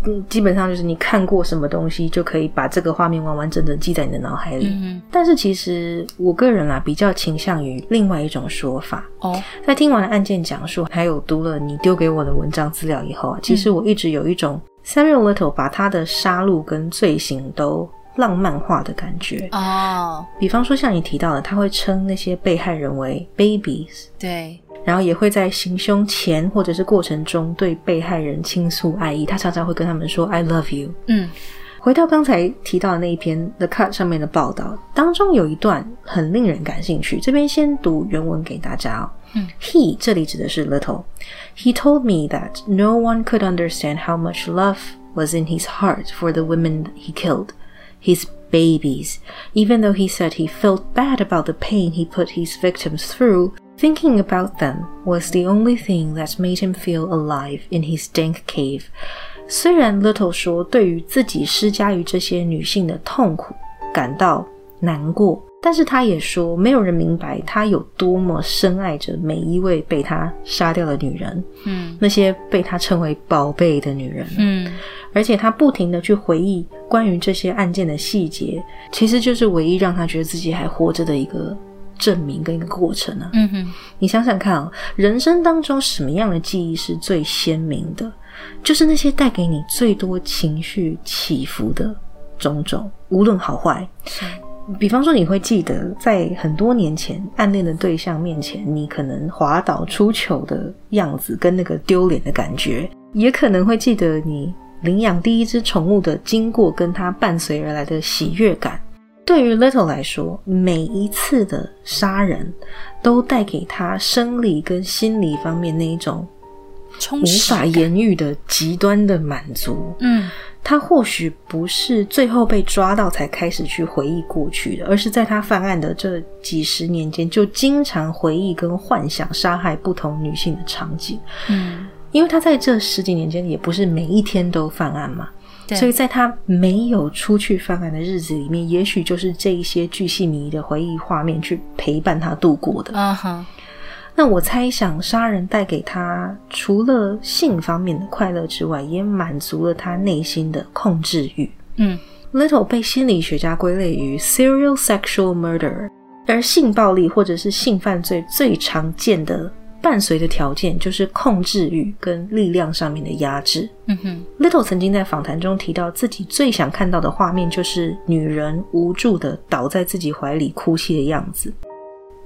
嗯，基本上就是你看过什么东西，就可以把这个画面完完整整记在你的脑海里。嗯，但是其实我个人啊，比较倾向于另外一种说法。哦，在听完了案件讲述，还有读了你丢给我的文章资料以后啊，其实我一直有一种。Samuel Little 把他的杀戮跟罪行都浪漫化的感觉。哦，比方说像你提到的，他会称那些被害人为 babies，对，然后也会在行凶前或者是过程中对被害人倾诉爱意，他常常会跟他们说 I love you。嗯，回到刚才提到的那一篇 The Cut 上面的报道当中，有一段很令人感兴趣，这边先读原文给大家哦。He 这里指的是 Little。He told me that no one could understand how much love was in his heart for the women he killed, his babies. Even though he said he felt bad about the pain he put his victims through, thinking about them was the only thing that made him feel alive in his dank cave. 虽然 Little 说对于自己施加于这些女性的痛苦感到难过，但是他也说，没有人明白他有多么深爱着每一位被他杀掉的女人，嗯，那些被他称为宝贝的女人，嗯，而且他不停的去回忆关于这些案件的细节，其实就是唯一让他觉得自己还活着的一个证明跟一个过程啊。嗯哼，你想想看啊，人生当中什么样的记忆是最鲜明的？就是那些带给你最多情绪起伏的。种种，无论好坏。比方说，你会记得在很多年前暗恋的对象面前，你可能滑倒出糗的样子，跟那个丢脸的感觉，也可能会记得你领养第一只宠物的经过，跟它伴随而来的喜悦感。对于 Little 来说，每一次的杀人都带给他生理跟心理方面那一种无法言喻的极端的满足。嗯。他或许不是最后被抓到才开始去回忆过去的，而是在他犯案的这几十年间，就经常回忆跟幻想杀害不同女性的场景。嗯，因为他在这十几年间也不是每一天都犯案嘛，所以在他没有出去犯案的日子里面，也许就是这一些巨细靡遗的回忆画面去陪伴他度过的。嗯哼。那我猜想，杀人带给他除了性方面的快乐之外，也满足了他内心的控制欲。嗯，Little 被心理学家归类于 serial sexual murder，而性暴力或者是性犯罪最常见的伴随的条件就是控制欲跟力量上面的压制。嗯哼，Little 曾经在访谈中提到，自己最想看到的画面就是女人无助的倒在自己怀里哭泣的样子。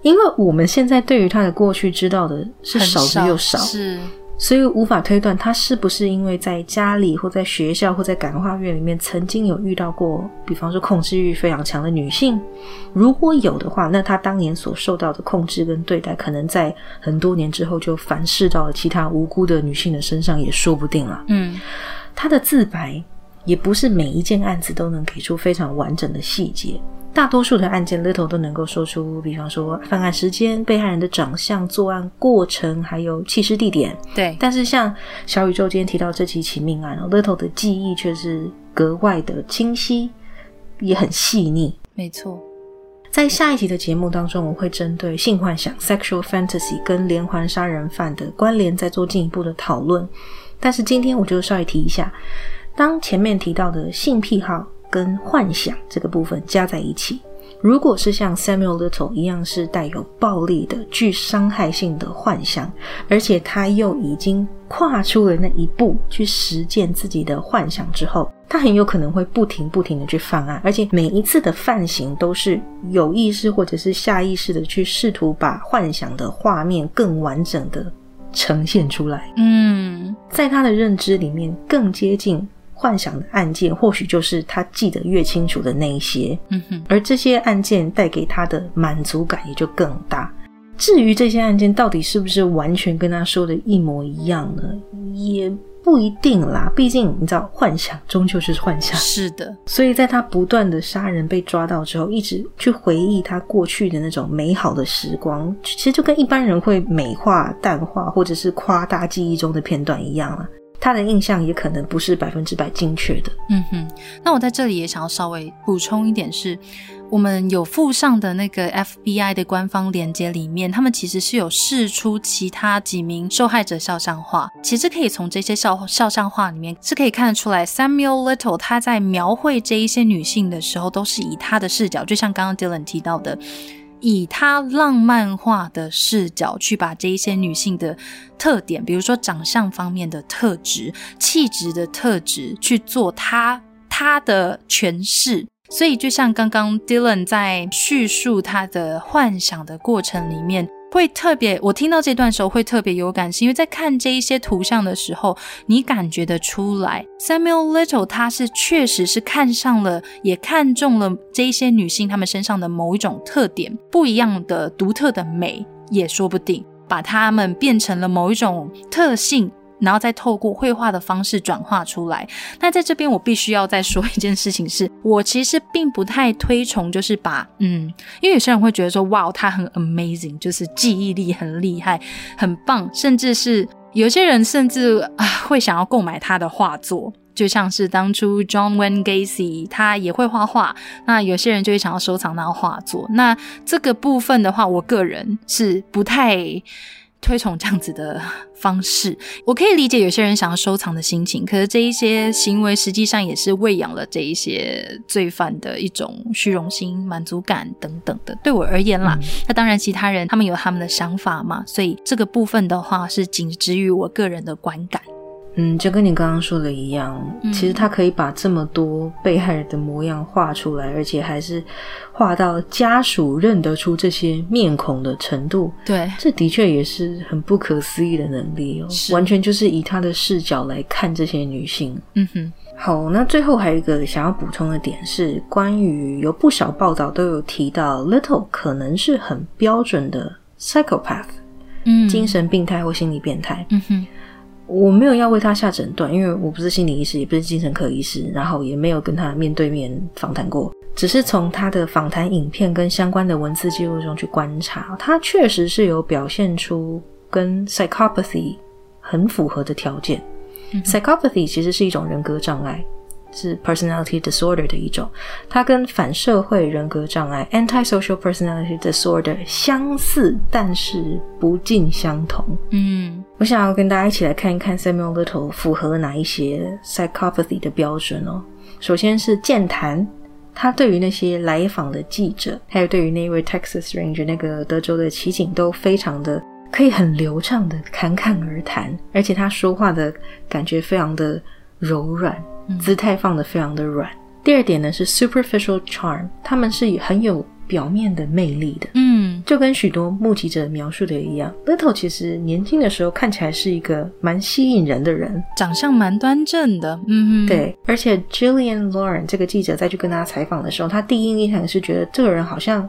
因为我们现在对于他的过去知道的是少之又少，是，所以无法推断他是不是因为在家里或在学校或在感化院里面曾经有遇到过，比方说控制欲非常强的女性。如果有的话，那他当年所受到的控制跟对待，可能在很多年之后就反噬到了其他无辜的女性的身上，也说不定了。嗯，他的自白也不是每一件案子都能给出非常完整的细节。大多数的案件，Little 都能够说出，比方说犯案时间、被害人的长相、作案过程，还有弃尸地点。对。但是像小宇宙今天提到这几起命案，Little 的记忆却是格外的清晰，也很细腻。没错。在下一集的节目当中，我会针对性幻想 （sexual fantasy） 跟连环杀人犯的关联，再做进一步的讨论。但是今天我就稍微提一下，当前面提到的性癖好。跟幻想这个部分加在一起，如果是像 Samuel Little 一样是带有暴力的、具伤害性的幻想，而且他又已经跨出了那一步去实践自己的幻想之后，他很有可能会不停不停的去犯案，而且每一次的犯行都是有意识或者是下意识的去试图把幻想的画面更完整的呈现出来。嗯，在他的认知里面更接近。幻想的案件，或许就是他记得越清楚的那一些，嗯哼，而这些案件带给他的满足感也就更大。至于这些案件到底是不是完全跟他说的一模一样呢？也不一定啦。毕竟你知道，幻想终究是幻想。是的，所以在他不断的杀人被抓到之后，一直去回忆他过去的那种美好的时光，其实就跟一般人会美化、淡化或者是夸大记忆中的片段一样啊。他的印象也可能不是百分之百精确的。嗯哼，那我在这里也想要稍微补充一点，是我们有附上的那个 FBI 的官方链接里面，他们其实是有试出其他几名受害者肖像画。其实可以从这些肖肖像画里面是可以看得出来，Samuel Little 他在描绘这一些女性的时候，都是以他的视角，就像刚刚 Dylan 提到的。以他浪漫化的视角去把这一些女性的特点，比如说长相方面的特质、气质的特质，去做他他的诠释。所以，就像刚刚 Dylan 在叙述他的幻想的过程里面。会特别，我听到这段时候会特别有感，性因为在看这一些图像的时候，你感觉得出来，Samuel Little 他是确实是看上了，也看中了这一些女性她们身上的某一种特点，不一样的独特的美也说不定，把她们变成了某一种特性。然后再透过绘画的方式转化出来。那在这边，我必须要再说一件事情，是我其实并不太推崇，就是把嗯，因为有些人会觉得说，哇，他很 amazing，就是记忆力很厉害，很棒，甚至是有些人甚至啊会想要购买他的画作，就像是当初 John Wayne Gacy 他也会画画，那有些人就会想要收藏他的画作。那这个部分的话，我个人是不太。推崇这样子的方式，我可以理解有些人想要收藏的心情，可是这一些行为实际上也是喂养了这一些罪犯的一种虚荣心、满足感等等的。对我而言啦，那当然其他人他们有他们的想法嘛，所以这个部分的话是仅止于我个人的观感。嗯，就跟你刚刚说的一样，嗯其实他可以把这么多被害人的模样画出来，而且还是画到家属认得出这些面孔的程度，对，这的确也是很不可思议的能力哦，完全就是以他的视角来看这些女性。嗯哼，好，那最后还有一个想要补充的点是，关于有不少报道都有提到，Little 可能是很标准的 psychopath，、嗯，精，神病态或心理变态。嗯哼，我没有要为他下诊断，因为我不是心理医师，也不是精神科医师，然后也没有跟他面对面访谈过，只是从他的访谈影片跟相关的文字记录中去观察，他确实是有表现出跟 psychopathy 很符合的条件。psychopathy 其实是一种人格障碍，是 personality disorder 的一种，它跟反社会人格障碍 antisocial personality disorder 相似，但是不尽相同。嗯我想要跟大家一起来看一看 Samuel Little 符合哪一些 psychopathy 的标准哦。首先是健谈，他对于那些来访的记者，还有对于那位 Texas Ranger 那个德州的骑警，都非常的可以很流畅的侃侃而谈，而且他说话的感觉非常的柔软，姿态放得非常的软。第二点呢是 superficial charm，他们是很有表面的魅力的。嗯，就跟许多目击者描述的一样，Little 其实年轻的时候看起来是一个蛮吸引人的人，长相蛮端正的，嗯哼，，对。而且 Jillian Lauren 这个记者再去跟他采访的时候，他第一印象是觉得这个人好像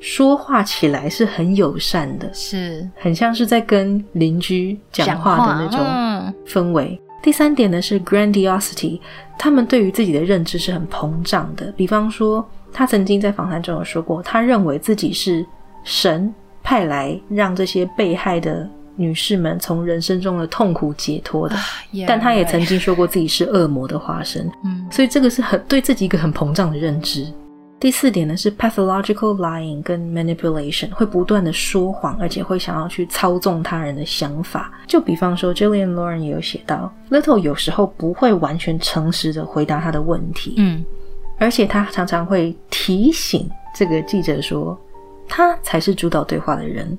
说话起来是很友善的，是很像是在跟邻居讲话的那种嗯氛围。第三点呢是 grandiosity，他们对于自己的认知是很膨胀的。比方说，他曾经在访谈中有说过，他认为自己是神派来让这些被害的女士们从人生中的痛苦解脱的，Yeah, 但他也曾经说过自己是恶魔的化身。嗯所以这个是很对自己一个很膨胀的认知。第四点呢是 pathological lying 跟 manipulation，会不断的说谎，而且会想要去操纵他人的想法。就比方说，Jillian Lauren 也有写到，Little 有时候不会完全诚实的回答他的问题，嗯而且他常常会提醒这个记者说，他才是主导对话的人。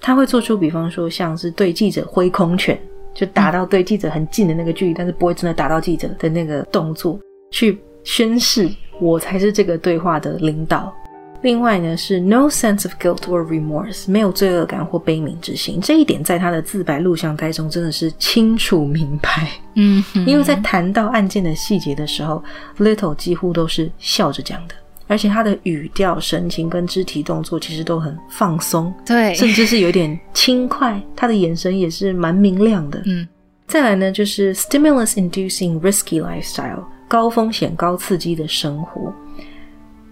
他会做出比方说像是对记者挥空拳，就打到对记者很近的那个距离，但是不会真的打到记者的那个动作，去宣示我才是这个对话的领导。另外呢是 no sense of guilt or remorse，没有罪恶感或悲悯之心。这一点在他的自白录像带中真的是清楚明白。嗯哼，因为在谈到案件的细节的时候，Little 几乎都是笑着讲的，而且他的语调、神情跟肢体动作其实都很放松，对，甚至是有点轻快。他的眼神也是蛮明亮的。嗯再来呢，就是 stimulus-inducing risky lifestyle，高风险、高刺激的生活。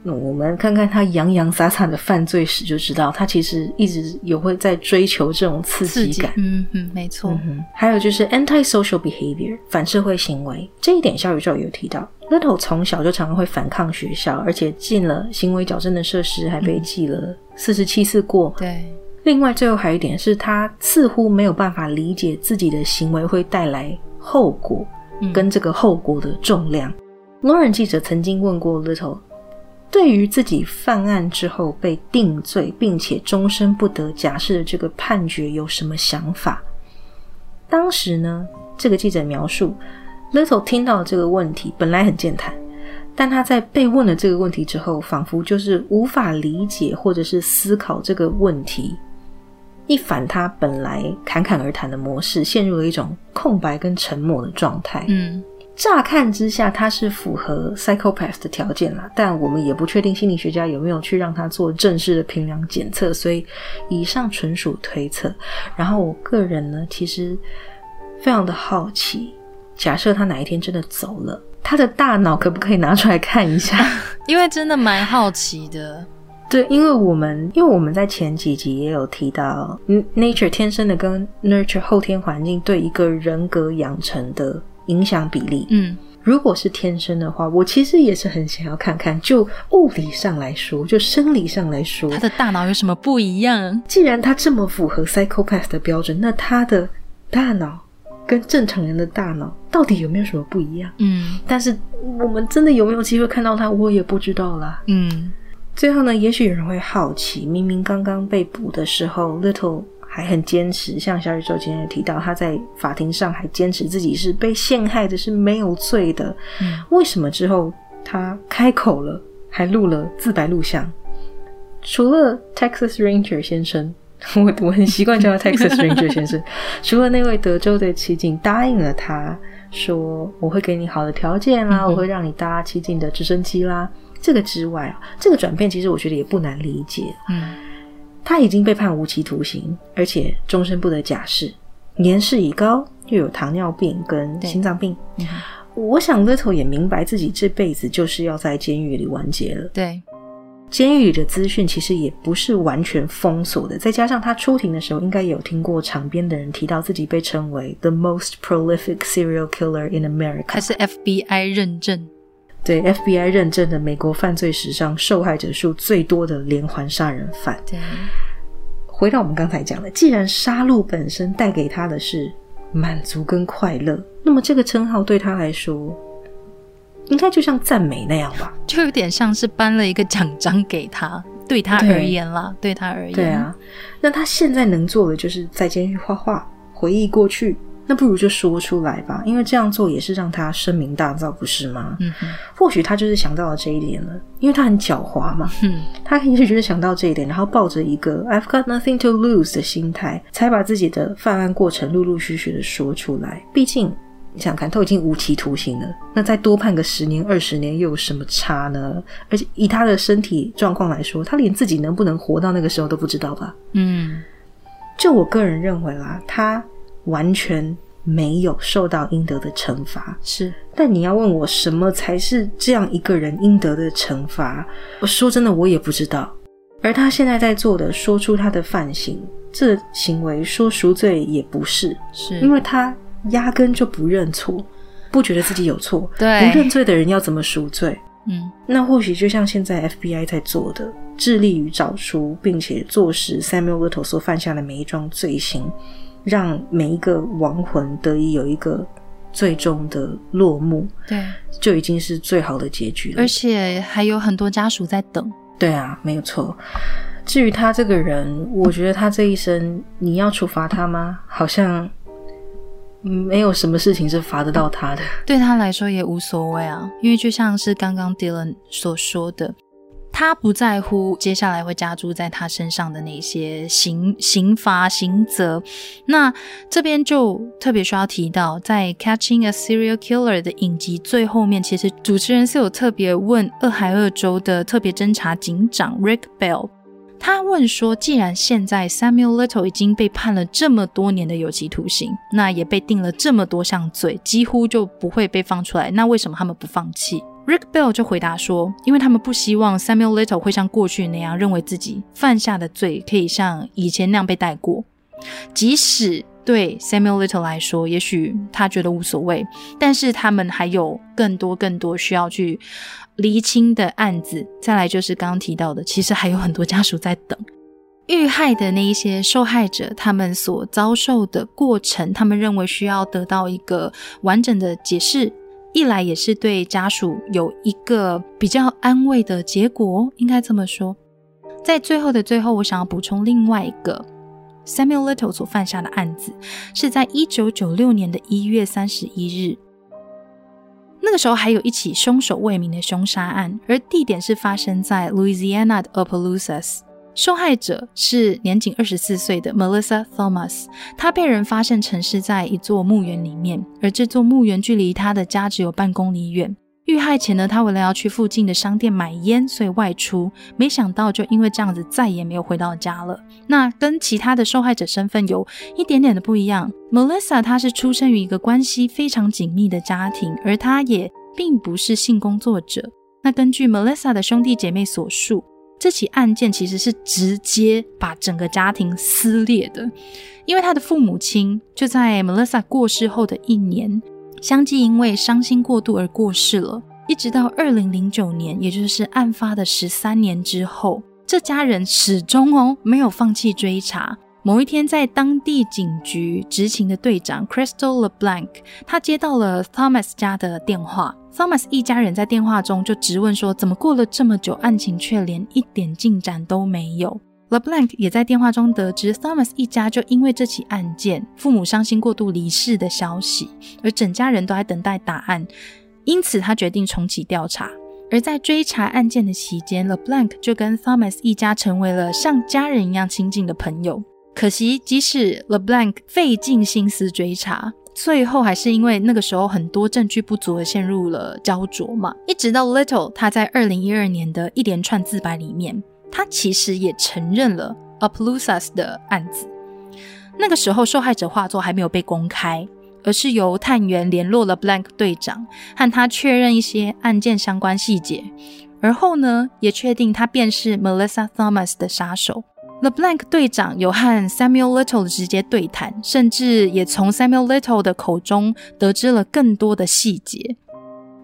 那我们看看他洋洋洒洒的犯罪史，就知道他其实一直有会在追求这种刺刺激激感。，嗯哼，没错，还有就是 anti-social behavior 反社会行为这一点，小宇宙有提到，Little 从小就常常会反抗学校，而且进了行为矫正的设施，还被记了四十七次过。对，另外，最后还有一点是他似乎没有办法理解自己的行为会带来后果，嗯跟这个后果的重量。Lauren 记者曾经问过 Little，对于自己犯案之后被定罪，并且终身不得假释的这个判决有什么想法？当时呢，这个记者描述，Little 听到这个问题，本来很健谈，但他在被问了这个问题之后，仿佛就是无法理解或者是思考这个问题，一反他本来侃侃而谈的模式，陷入了一种空白跟沉默的状态。嗯乍看之下，他是符合 psychopath 的条件啦，但我们也不确定心理学家有没有去让他做正式的评量检测，所以以上纯属推测。然后我个人呢，其实非常的好奇，假设他哪一天真的走了，他的大脑可不可以拿出来看一下？因为真的蛮好奇的，对，因为我们因为我们在前几集也有提到嗯，nature 天生的跟 nurture 后天环境对一个人格养成的影响比例。嗯如果是天生的话，我其实也是很想要看看，就物理上来说，就生理上来说他，的大脑有什么不一样？既然他这么符合 psychopath 的标准，那他的大脑跟正常人的大脑到底有没有什么不一样？嗯但是我们真的有没有机会看到他，我也不知道啦。嗯最后呢，也许有人会好奇，明明刚刚被捕的时候，Little 还很坚持，像小宇宙今天也提到，他在法庭上还坚持自己是被陷害的，是没有罪的。嗯为什么之后他开口了，还录了自白录像？除了 Texas Ranger 先生，我我很习惯叫他 Texas Ranger 先生。除了那位德州的骑警答应了他说我会给你好的条件啦，嗯我会让你搭骑警的直升机啦，这个之外啊，这个转变其实我觉得也不难理解。嗯他已经被判无期徒刑，而且终身不得假释，年事已高，又有糖尿病跟心脏病。嗯，我想 Little 也明白自己这辈子就是要在监狱里完结了。对，监狱里的资讯其实也不是完全封锁的，再加上他出庭的时候，应该也有听过场边的人提到自己被称为 the most prolific serial killer in America，还是 FBI 认证。对 FBI 认证的美国犯罪史上受害者数最多的连环杀人犯。对，回到我们刚才讲的，既然杀戮本身带给他的是满足跟快乐，那么这个称号对他来说，应该就像赞美那样吧？就有点像是颁了一个奖章给他，对他而言啦，对他而言，对啊，那他现在能做的就是在监狱画画，回忆过去。那不如就说出来吧，因为这样做也是让他声名大噪，不是吗？嗯哼，或许他就是想到了这一点了，因为他很狡猾嘛，嗯，他也许就是想到这一点，然后抱着一个 I've got nothing to lose 的心态，才把自己的犯案过程陆陆续续的说出来。毕竟你想想看，都已经无期徒刑了，那再多判个十年、二十年又有什么差呢？而且以他的身体状况来说，他连自己能不能活到那个时候都不知道吧？嗯，就我个人认为啦，他完全没有受到应得的惩罚。是，但你要问我什么才是这样一个人应得的惩罚？我说真的，我也不知道。而他现在在做的，说出他的犯行，这行为说赎罪也不是，是，因为他压根就不认错，不觉得自己有错。对不认罪的人要怎么赎罪？嗯，那或许就像现在 FBI 在做的，致力于找出并且坐实 Samuel Little 所犯下的每一桩罪行，让每一个亡魂得以有一个最终的落幕，对，就已经是最好的结局了而。且还有很多家属在等，对啊，没有错。至于他这个人，我觉得他这一生，你要处罚他吗？好像没有什么事情是罚得到他的。对他来说也无所谓啊，因为就像是刚刚 Dylan 所说的，他不在乎接下来会加诸在他身上的那些刑刑罚刑责。那这边就特别需要提到，在《Catching a Serial Killer》的影集最后面，其实主持人是有特别问俄亥俄州的特别侦查警长 Rick Bell。他问说：“既然现在 Samuel Little 已经被判了这么多年的有期徒刑，那也被定了这么多项罪，几乎就不会被放出来，那为什么他们不放弃？”Rick Bell 就回答说：“因为他们不希望 Samuel Little 会像过去那样认为自己犯下的罪可以像以前那样被带过，即使对 Samuel Little 来说，也许他觉得无所谓，但是他们还有更多更多需要去厘清的案子。再来就是刚刚提到的，其实还有很多家属在等。遇害的那一些受害者，他们所遭受的过程，他们认为需要得到一个完整的解释。一来也是对家属有一个比较安慰的结果，应该这么说。在最后的最后，我想要补充另外一个 Samuel Little 所犯下的案子，是在一九九六年的一月三十一日。那个时候还有一起凶手未明的凶杀案，而地点是发生在 Louisiana 的 Opelousas。受害者是年仅二十四岁的 Melissa Thomas，她被人发现沉尸在一座墓园里面，而这座墓园距离她的家只有半公里远。遇害前呢，她为了要去附近的商店买烟，所以外出，没想到就因为这样子再也没有回到家了。那跟其他的受害者身份有一点点的不一样。Melissa 她是出生于一个关系非常紧密的家庭，而她也并不是性工作者。那根据 Melissa 的兄弟姐妹所述，这起案件其实是直接把整个家庭撕裂的，因为他的父母亲就在 Melissa 过世后的一年，相继因为伤心过度而过世了。一直到二零零九年，也就是案发的十三年之后，这家人始终哦没有放弃追查。某一天，在当地警局执勤的队长 Crystal LeBlanc，他接到了 Thomas 家的电话。Thomas 一家人在电话中就质问说：“怎么过了这么久，案情却连一点进展都没有 LeBlanc 也在电话中得知 Thomas 一家就因为这起案件，父母伤心过度离世的消息，而整家人都在等待答案，因此他决定重启调查。而在追查案件的期间，LeBlanc 就跟 Thomas 一家成为了像家人一样亲近的朋友。可惜，即使 LeBlanc 费尽心思追查，最后还是因为那个时候很多证据不足而陷入了焦灼嘛。一直到 Little 他在二零一二年的一连串自白里面。他其实也承认了 Aplusas 的案子。那个时候，受害者画作还没有被公开，而是由探员联络了 Blank 队长，和他确认一些案件相关细节。而后呢，也确定他便是 Melissa Thomas 的杀手。The Blank 队长有和 Samuel Little 直接对谈，甚至也从 Samuel Little 的口中得知了更多的细节。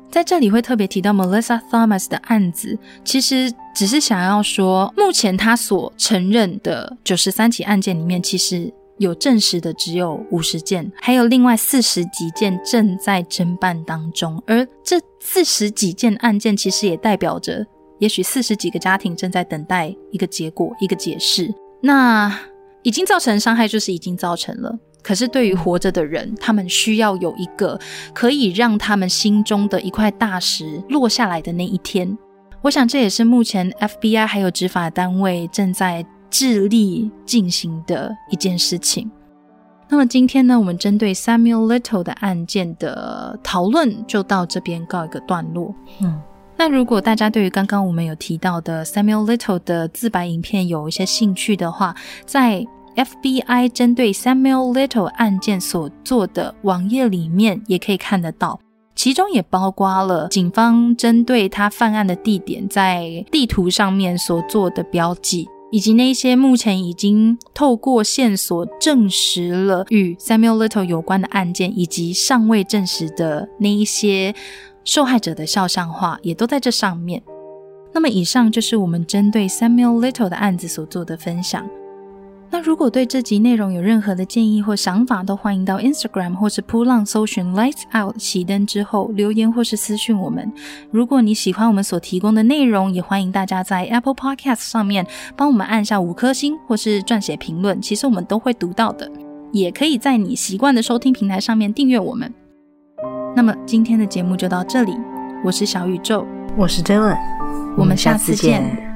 在这里会特别提到 Melissa Thomas 的案子，其实只是想要说，目前他所承认的九十三起案件里面，其实有证实的只有五十件，还有另外四十几件正在侦办当中。而这四十几件案件，其实也代表着，也许四十几个家庭正在等待一个结果、一个解释。那已经造成伤害，就是已经造成了。可是，对于活着的人，他们需要有一个可以让他们心中的一块大石落下来的那一天。我想，这也是目前 FBI 还有执法单位正在致力进行的一件事情。那么，今天呢，我们针对 Samuel Little 的案件的讨论就到这边告一个段落。嗯，那如果大家对于刚刚我们有提到的 Samuel Little 的自白影片有一些兴趣的话，在 FBI 针对 Samuel Little 案件所做的网页里面也可以看得到，其中也包括了警方针对他犯案的地点在地图上面所做的标记，以及那些目前已经透过线索证实了与 Samuel Little 有关的案件，以及尚未证实的那一些受害者的肖像画，也都在这上面。那么，以上就是我们针对 Samuel Little 的案子所做的分享。那如果对这集内容有任何的建议或想法，都欢迎到 Instagram 或是扑浪搜寻 Lights Out 熄灯之后留言或是私讯我们。如果你喜欢我们所提供的内容，也欢迎大家在 Apple Podcast 上面帮我们按下五颗星或是撰写评论，其实我们都会读到的。也可以在你习惯的收听平台上面订阅我们。那么今天的节目就到这里，我是小宇宙，我是 Dylan，我们下次见。